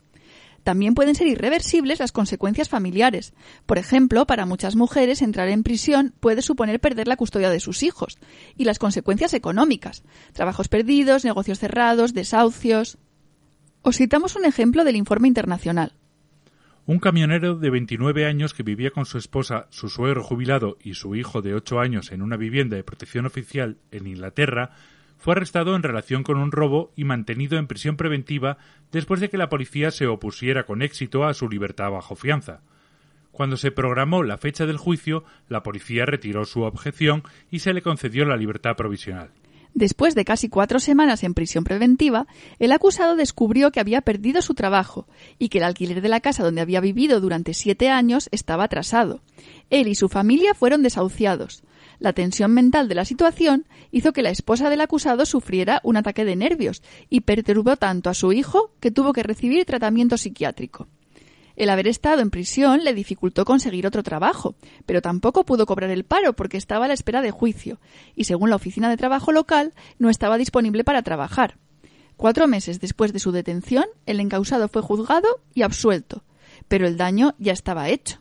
También pueden ser irreversibles las consecuencias familiares. Por ejemplo, para muchas mujeres entrar en prisión puede suponer perder la custodia de sus hijos y las consecuencias económicas, trabajos perdidos, negocios cerrados, desahucios. Os citamos un ejemplo del informe internacional. Un camionero de 29 años que vivía con su esposa, su suegro jubilado y su hijo de 8 años en una vivienda de protección oficial en Inglaterra fue arrestado en relación con un robo y mantenido en prisión preventiva después de que la policía se opusiera con éxito a su libertad bajo fianza. Cuando se programó la fecha del juicio, la policía retiró su objeción y se le concedió la libertad provisional. Después de casi cuatro semanas en prisión preventiva, el acusado descubrió que había perdido su trabajo y que el alquiler de la casa donde había vivido durante siete años estaba atrasado. Él y su familia fueron desahuciados. La tensión mental de la situación hizo que la esposa del acusado sufriera un ataque de nervios y perturbó tanto a su hijo que tuvo que recibir tratamiento psiquiátrico. El haber estado en prisión le dificultó conseguir otro trabajo, pero tampoco pudo cobrar el paro porque estaba a la espera de juicio, y según la oficina de trabajo local, no estaba disponible para trabajar. Cuatro meses después de su detención, el encausado fue juzgado y absuelto, pero el daño ya estaba hecho.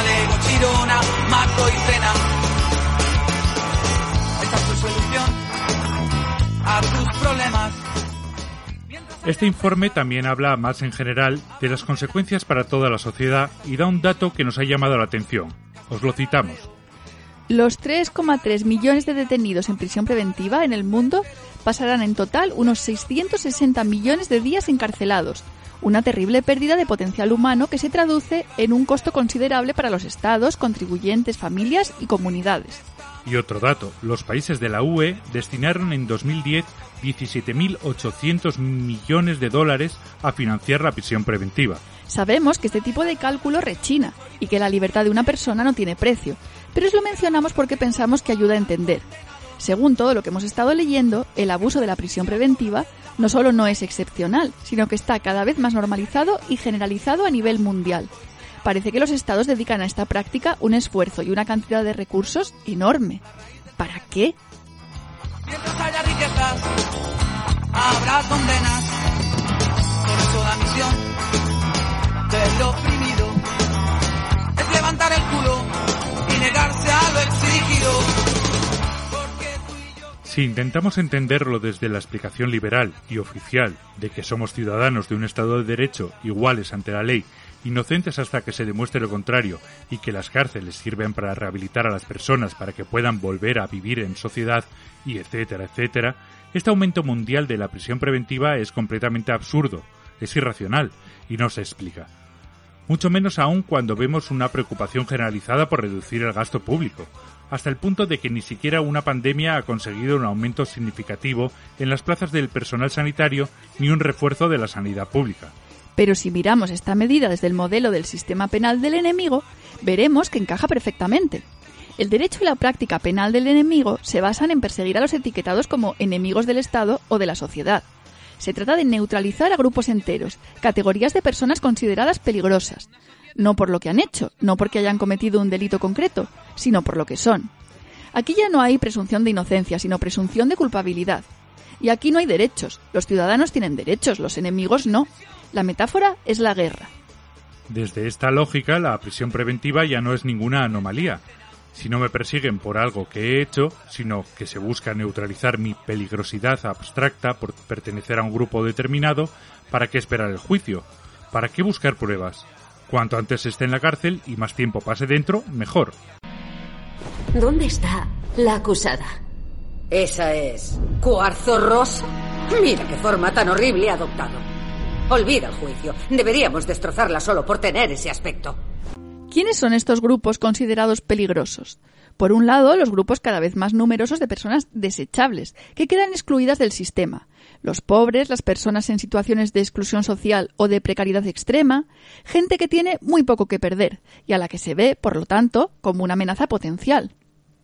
Penitenciaría, galego, chirona, marco y cena. Esta es tu solución a tus problemas. Este informe también habla más en general de las consecuencias para toda la sociedad y da un dato que nos ha llamado la atención. Os lo citamos. Los 3,3 millones de detenidos en prisión preventiva en el mundo pasarán en total unos 660 millones de días encarcelados, una terrible pérdida de potencial humano que se traduce en un costo considerable para los estados, contribuyentes, familias y comunidades. Y otro dato, los países de la UE destinaron en 2010 17.800 millones de dólares a financiar la prisión preventiva. Sabemos que este tipo de cálculo rechina y que la libertad de una persona no tiene precio, pero os lo mencionamos porque pensamos que ayuda a entender. Según todo lo que hemos estado leyendo, el abuso de la prisión preventiva no solo no es excepcional, sino que está cada vez más normalizado y generalizado a nivel mundial. Parece que los estados dedican a esta práctica un esfuerzo y una cantidad de recursos enorme. ¿Para qué? Mientras haya riquezas, habrá condenas. Por eso la misión del oprimido es levantar el culo y negarse a lo exigido. Si intentamos entenderlo desde la explicación liberal y oficial de que somos ciudadanos de un Estado de Derecho iguales ante la ley, inocentes hasta que se demuestre lo contrario, y que las cárceles sirven para rehabilitar a las personas para que puedan volver a vivir en sociedad, y etcétera, etcétera, este aumento mundial de la prisión preventiva es completamente absurdo, es irracional, y no se explica. Mucho menos aún cuando vemos una preocupación generalizada por reducir el gasto público, hasta el punto de que ni siquiera una pandemia ha conseguido un aumento significativo en las plazas del personal sanitario ni un refuerzo de la sanidad pública. Pero si miramos esta medida desde el modelo del sistema penal del enemigo, veremos que encaja perfectamente. El derecho y la práctica penal del enemigo se basan en perseguir a los etiquetados como enemigos del Estado o de la sociedad. Se trata de neutralizar a grupos enteros, categorías de personas consideradas peligrosas, no por lo que han hecho, no porque hayan cometido un delito concreto, sino por lo que son. Aquí ya no hay presunción de inocencia, sino presunción de culpabilidad. Y aquí no hay derechos. Los ciudadanos tienen derechos, los enemigos no. La metáfora es la guerra. Desde esta lógica, la prisión preventiva ya no es ninguna anomalía. Si no me persiguen por algo que he hecho, sino que se busca neutralizar mi peligrosidad abstracta por pertenecer a un grupo determinado, ¿para qué esperar el juicio? ¿Para qué buscar pruebas? Cuanto antes esté en la cárcel y más tiempo pase dentro, mejor. ¿Dónde está la acusada? Esa es Cuarzo Rosa. Mira qué forma tan horrible ha adoptado. Olvida el juicio. Deberíamos destrozarla solo por tener ese aspecto. ¿Quiénes son estos grupos considerados peligrosos? Por un lado, los grupos cada vez más numerosos de personas desechables, que quedan excluidas del sistema. Los pobres, las personas en situaciones de exclusión social o de precariedad extrema, gente que tiene muy poco que perder y a la que se ve, por lo tanto, como una amenaza potencial.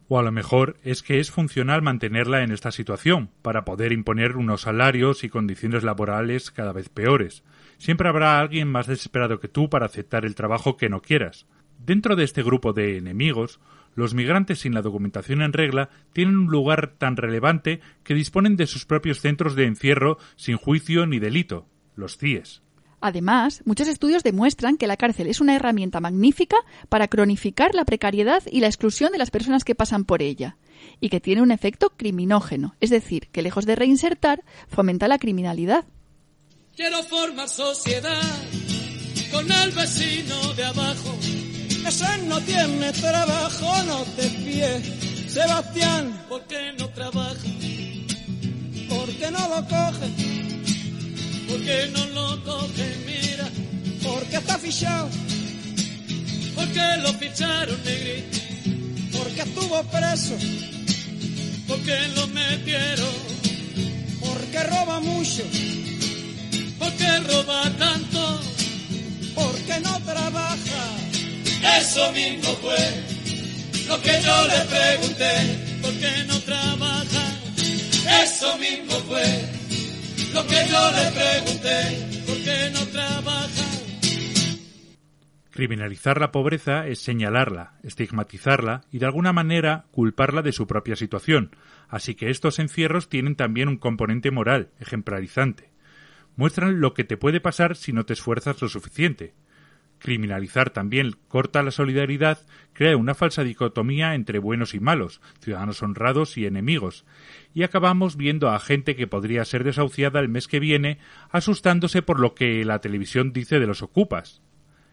O a lo mejor es que es funcional mantenerla en esta situación, para poder imponer unos salarios y condiciones laborales cada vez peores. Siempre habrá alguien más desesperado que tú para aceptar el trabajo que no quieras. Dentro de este grupo de enemigos, los migrantes sin la documentación en regla tienen un lugar tan relevante que disponen de sus propios centros de encierro sin juicio ni delito, los CIES. Además, muchos estudios demuestran que la cárcel es una herramienta magnífica para cronificar la precariedad y la exclusión de las personas que pasan por ella, y que tiene un efecto criminógeno, es decir, que lejos de reinsertar, fomenta la criminalidad. Quiero formar sociedad con el vecino de abajo. Ese no tiene trabajo, no te fíes, Sebastián. ¿Por qué no trabaja? Porque no lo coge. ¿Por qué no lo coge? Mira. Porque está fichado. Porque lo ficharon negrito. Porque estuvo preso. Porque lo metieron. Porque roba mucho. Porque roba tanto. Porque no trabaja. Eso mismo fue lo que yo le pregunté. ¿Por qué no? Eso mismo fue lo que yo le pregunté. ¿Por qué no? Criminalizar la pobreza es señalarla, estigmatizarla y de alguna manera culparla de su propia situación, así que estos encierros tienen también un componente moral, ejemplarizante. Muestran lo que te puede pasar si no te esfuerzas lo suficiente. Criminalizar también corta la solidaridad, crea una falsa dicotomía entre buenos y malos, ciudadanos honrados y enemigos, y acabamos viendo a gente que podría ser desahuciada el mes que viene asustándose por lo que la televisión dice de los ocupas.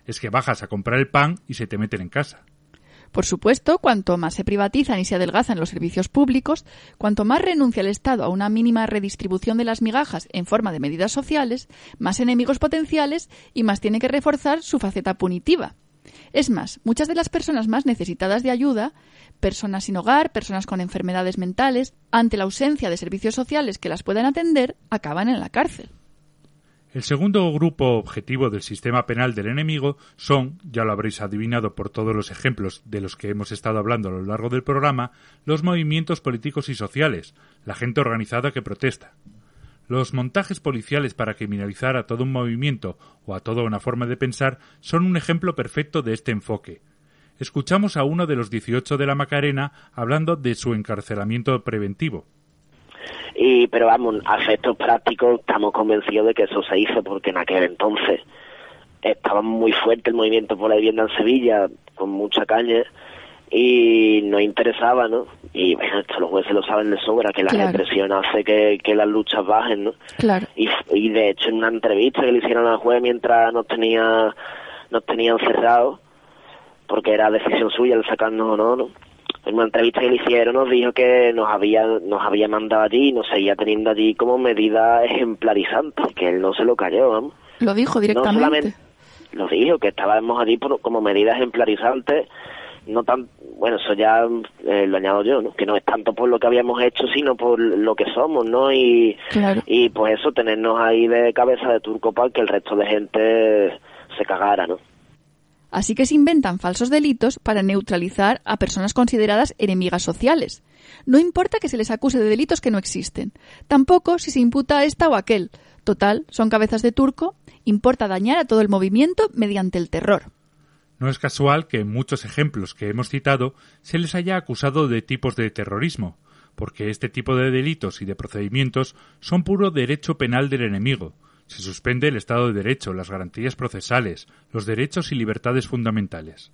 Es que bajas a comprar el pan y se te meten en casa. Por supuesto, cuanto más se privatizan y se adelgazan los servicios públicos, cuanto más renuncia el Estado a una mínima redistribución de las migajas en forma de medidas sociales, más enemigos potenciales y más tiene que reforzar su faceta punitiva. Es más, muchas de las personas más necesitadas de ayuda, personas sin hogar, personas con enfermedades mentales, ante la ausencia de servicios sociales que las puedan atender, acaban en la cárcel. El segundo grupo objetivo del sistema penal del enemigo son, ya lo habréis adivinado por todos los ejemplos de los que hemos estado hablando a lo largo del programa, los movimientos políticos y sociales, la gente organizada que protesta. Los montajes policiales para criminalizar a todo un movimiento o a toda una forma de pensar son un ejemplo perfecto de este enfoque. Escuchamos a uno de los 18 de la Macarena hablando de su encarcelamiento preventivo. Y, pero vamos, a efectos prácticos estamos convencidos de que eso se hizo porque en aquel entonces estaba muy fuerte el movimiento por la vivienda en Sevilla, con mucha caña, y nos interesaba, ¿no? Y bueno, esto los jueces lo saben de sobra, que la Claro. represión hace que, que las luchas bajen, ¿no? Claro. Y, y de hecho en una entrevista que le hicieron al juez mientras nos tenía nos tenían cerrados, porque era decisión suya el sacarnos o no, ¿no? En una entrevista que le hicieron nos dijo que nos había nos había mandado allí y nos seguía teniendo allí como medida ejemplarizante, que él no se lo cayó, vamos. Lo dijo No directamente. solamente lo dijo, que estábamos allí por, como medida ejemplarizante, no tan, bueno, eso ya eh, lo añado yo, ¿no? Que no es tanto por lo que habíamos hecho, sino por lo que somos, ¿no? Y, Claro. y pues eso, tenernos ahí de cabeza de turco para que el resto de gente se cagara, ¿no? Así que se inventan falsos delitos para neutralizar a personas consideradas enemigas sociales. No importa que se les acuse de delitos que no existen. Tampoco si se imputa a esta o aquel. Total, son cabezas de turco. Importa dañar a todo el movimiento mediante el terror. No es casual que en muchos ejemplos que hemos citado se les haya acusado de tipos de terrorismo, porque este tipo de delitos y de procedimientos son puro derecho penal del enemigo. Se suspende el Estado de Derecho, las garantías procesales, los derechos y libertades fundamentales.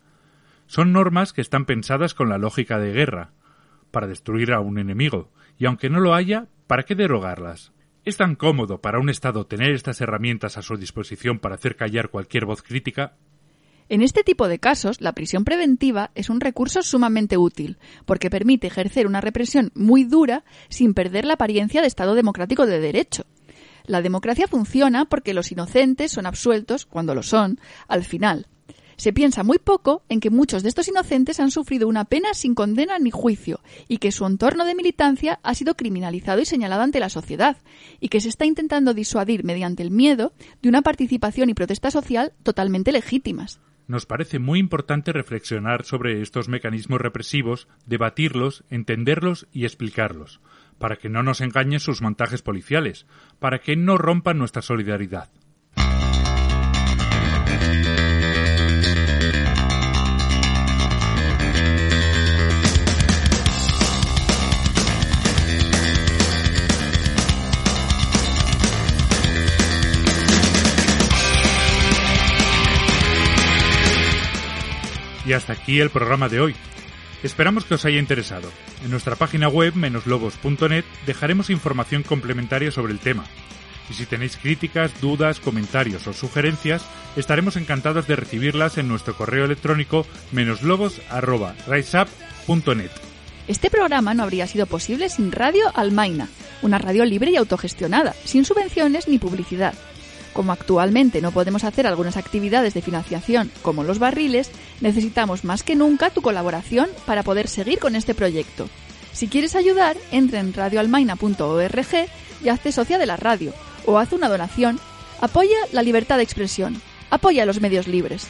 Son normas que están pensadas con la lógica de guerra, para destruir a un enemigo, y aunque no lo haya, ¿para qué derogarlas? ¿Es tan cómodo para un Estado tener estas herramientas a su disposición para hacer callar cualquier voz crítica? En este tipo de casos, la prisión preventiva es un recurso sumamente útil, porque permite ejercer una represión muy dura sin perder la apariencia de Estado democrático de derecho. La democracia funciona porque los inocentes son absueltos, cuando lo son, al final. Se piensa muy poco en que muchos de estos inocentes han sufrido una pena sin condena ni juicio y que su entorno de militancia ha sido criminalizado y señalado ante la sociedad y que se está intentando disuadir mediante el miedo de una participación y protesta social totalmente legítimas. Nos parece muy importante reflexionar sobre estos mecanismos represivos, debatirlos, entenderlos y explicarlos, para que no nos engañen sus montajes policiales, para que no rompan nuestra solidaridad. Y hasta aquí el programa de hoy. Esperamos que os haya interesado. En nuestra página web menoslobos.net dejaremos información complementaria sobre el tema. Y si tenéis críticas, dudas, comentarios o sugerencias, estaremos encantados de recibirlas en nuestro correo electrónico menoslobos.riseup.net. Este programa no habría sido posible sin Radio Almaina, una radio libre y autogestionada, sin subvenciones ni publicidad. Como actualmente no podemos hacer algunas actividades de financiación como los barriles, necesitamos más que nunca tu colaboración para poder seguir con este proyecto. Si quieres ayudar, entra en radioalmaina.org y hazte socia de la radio o haz una donación. Apoya la libertad de expresión. Apoya los medios libres.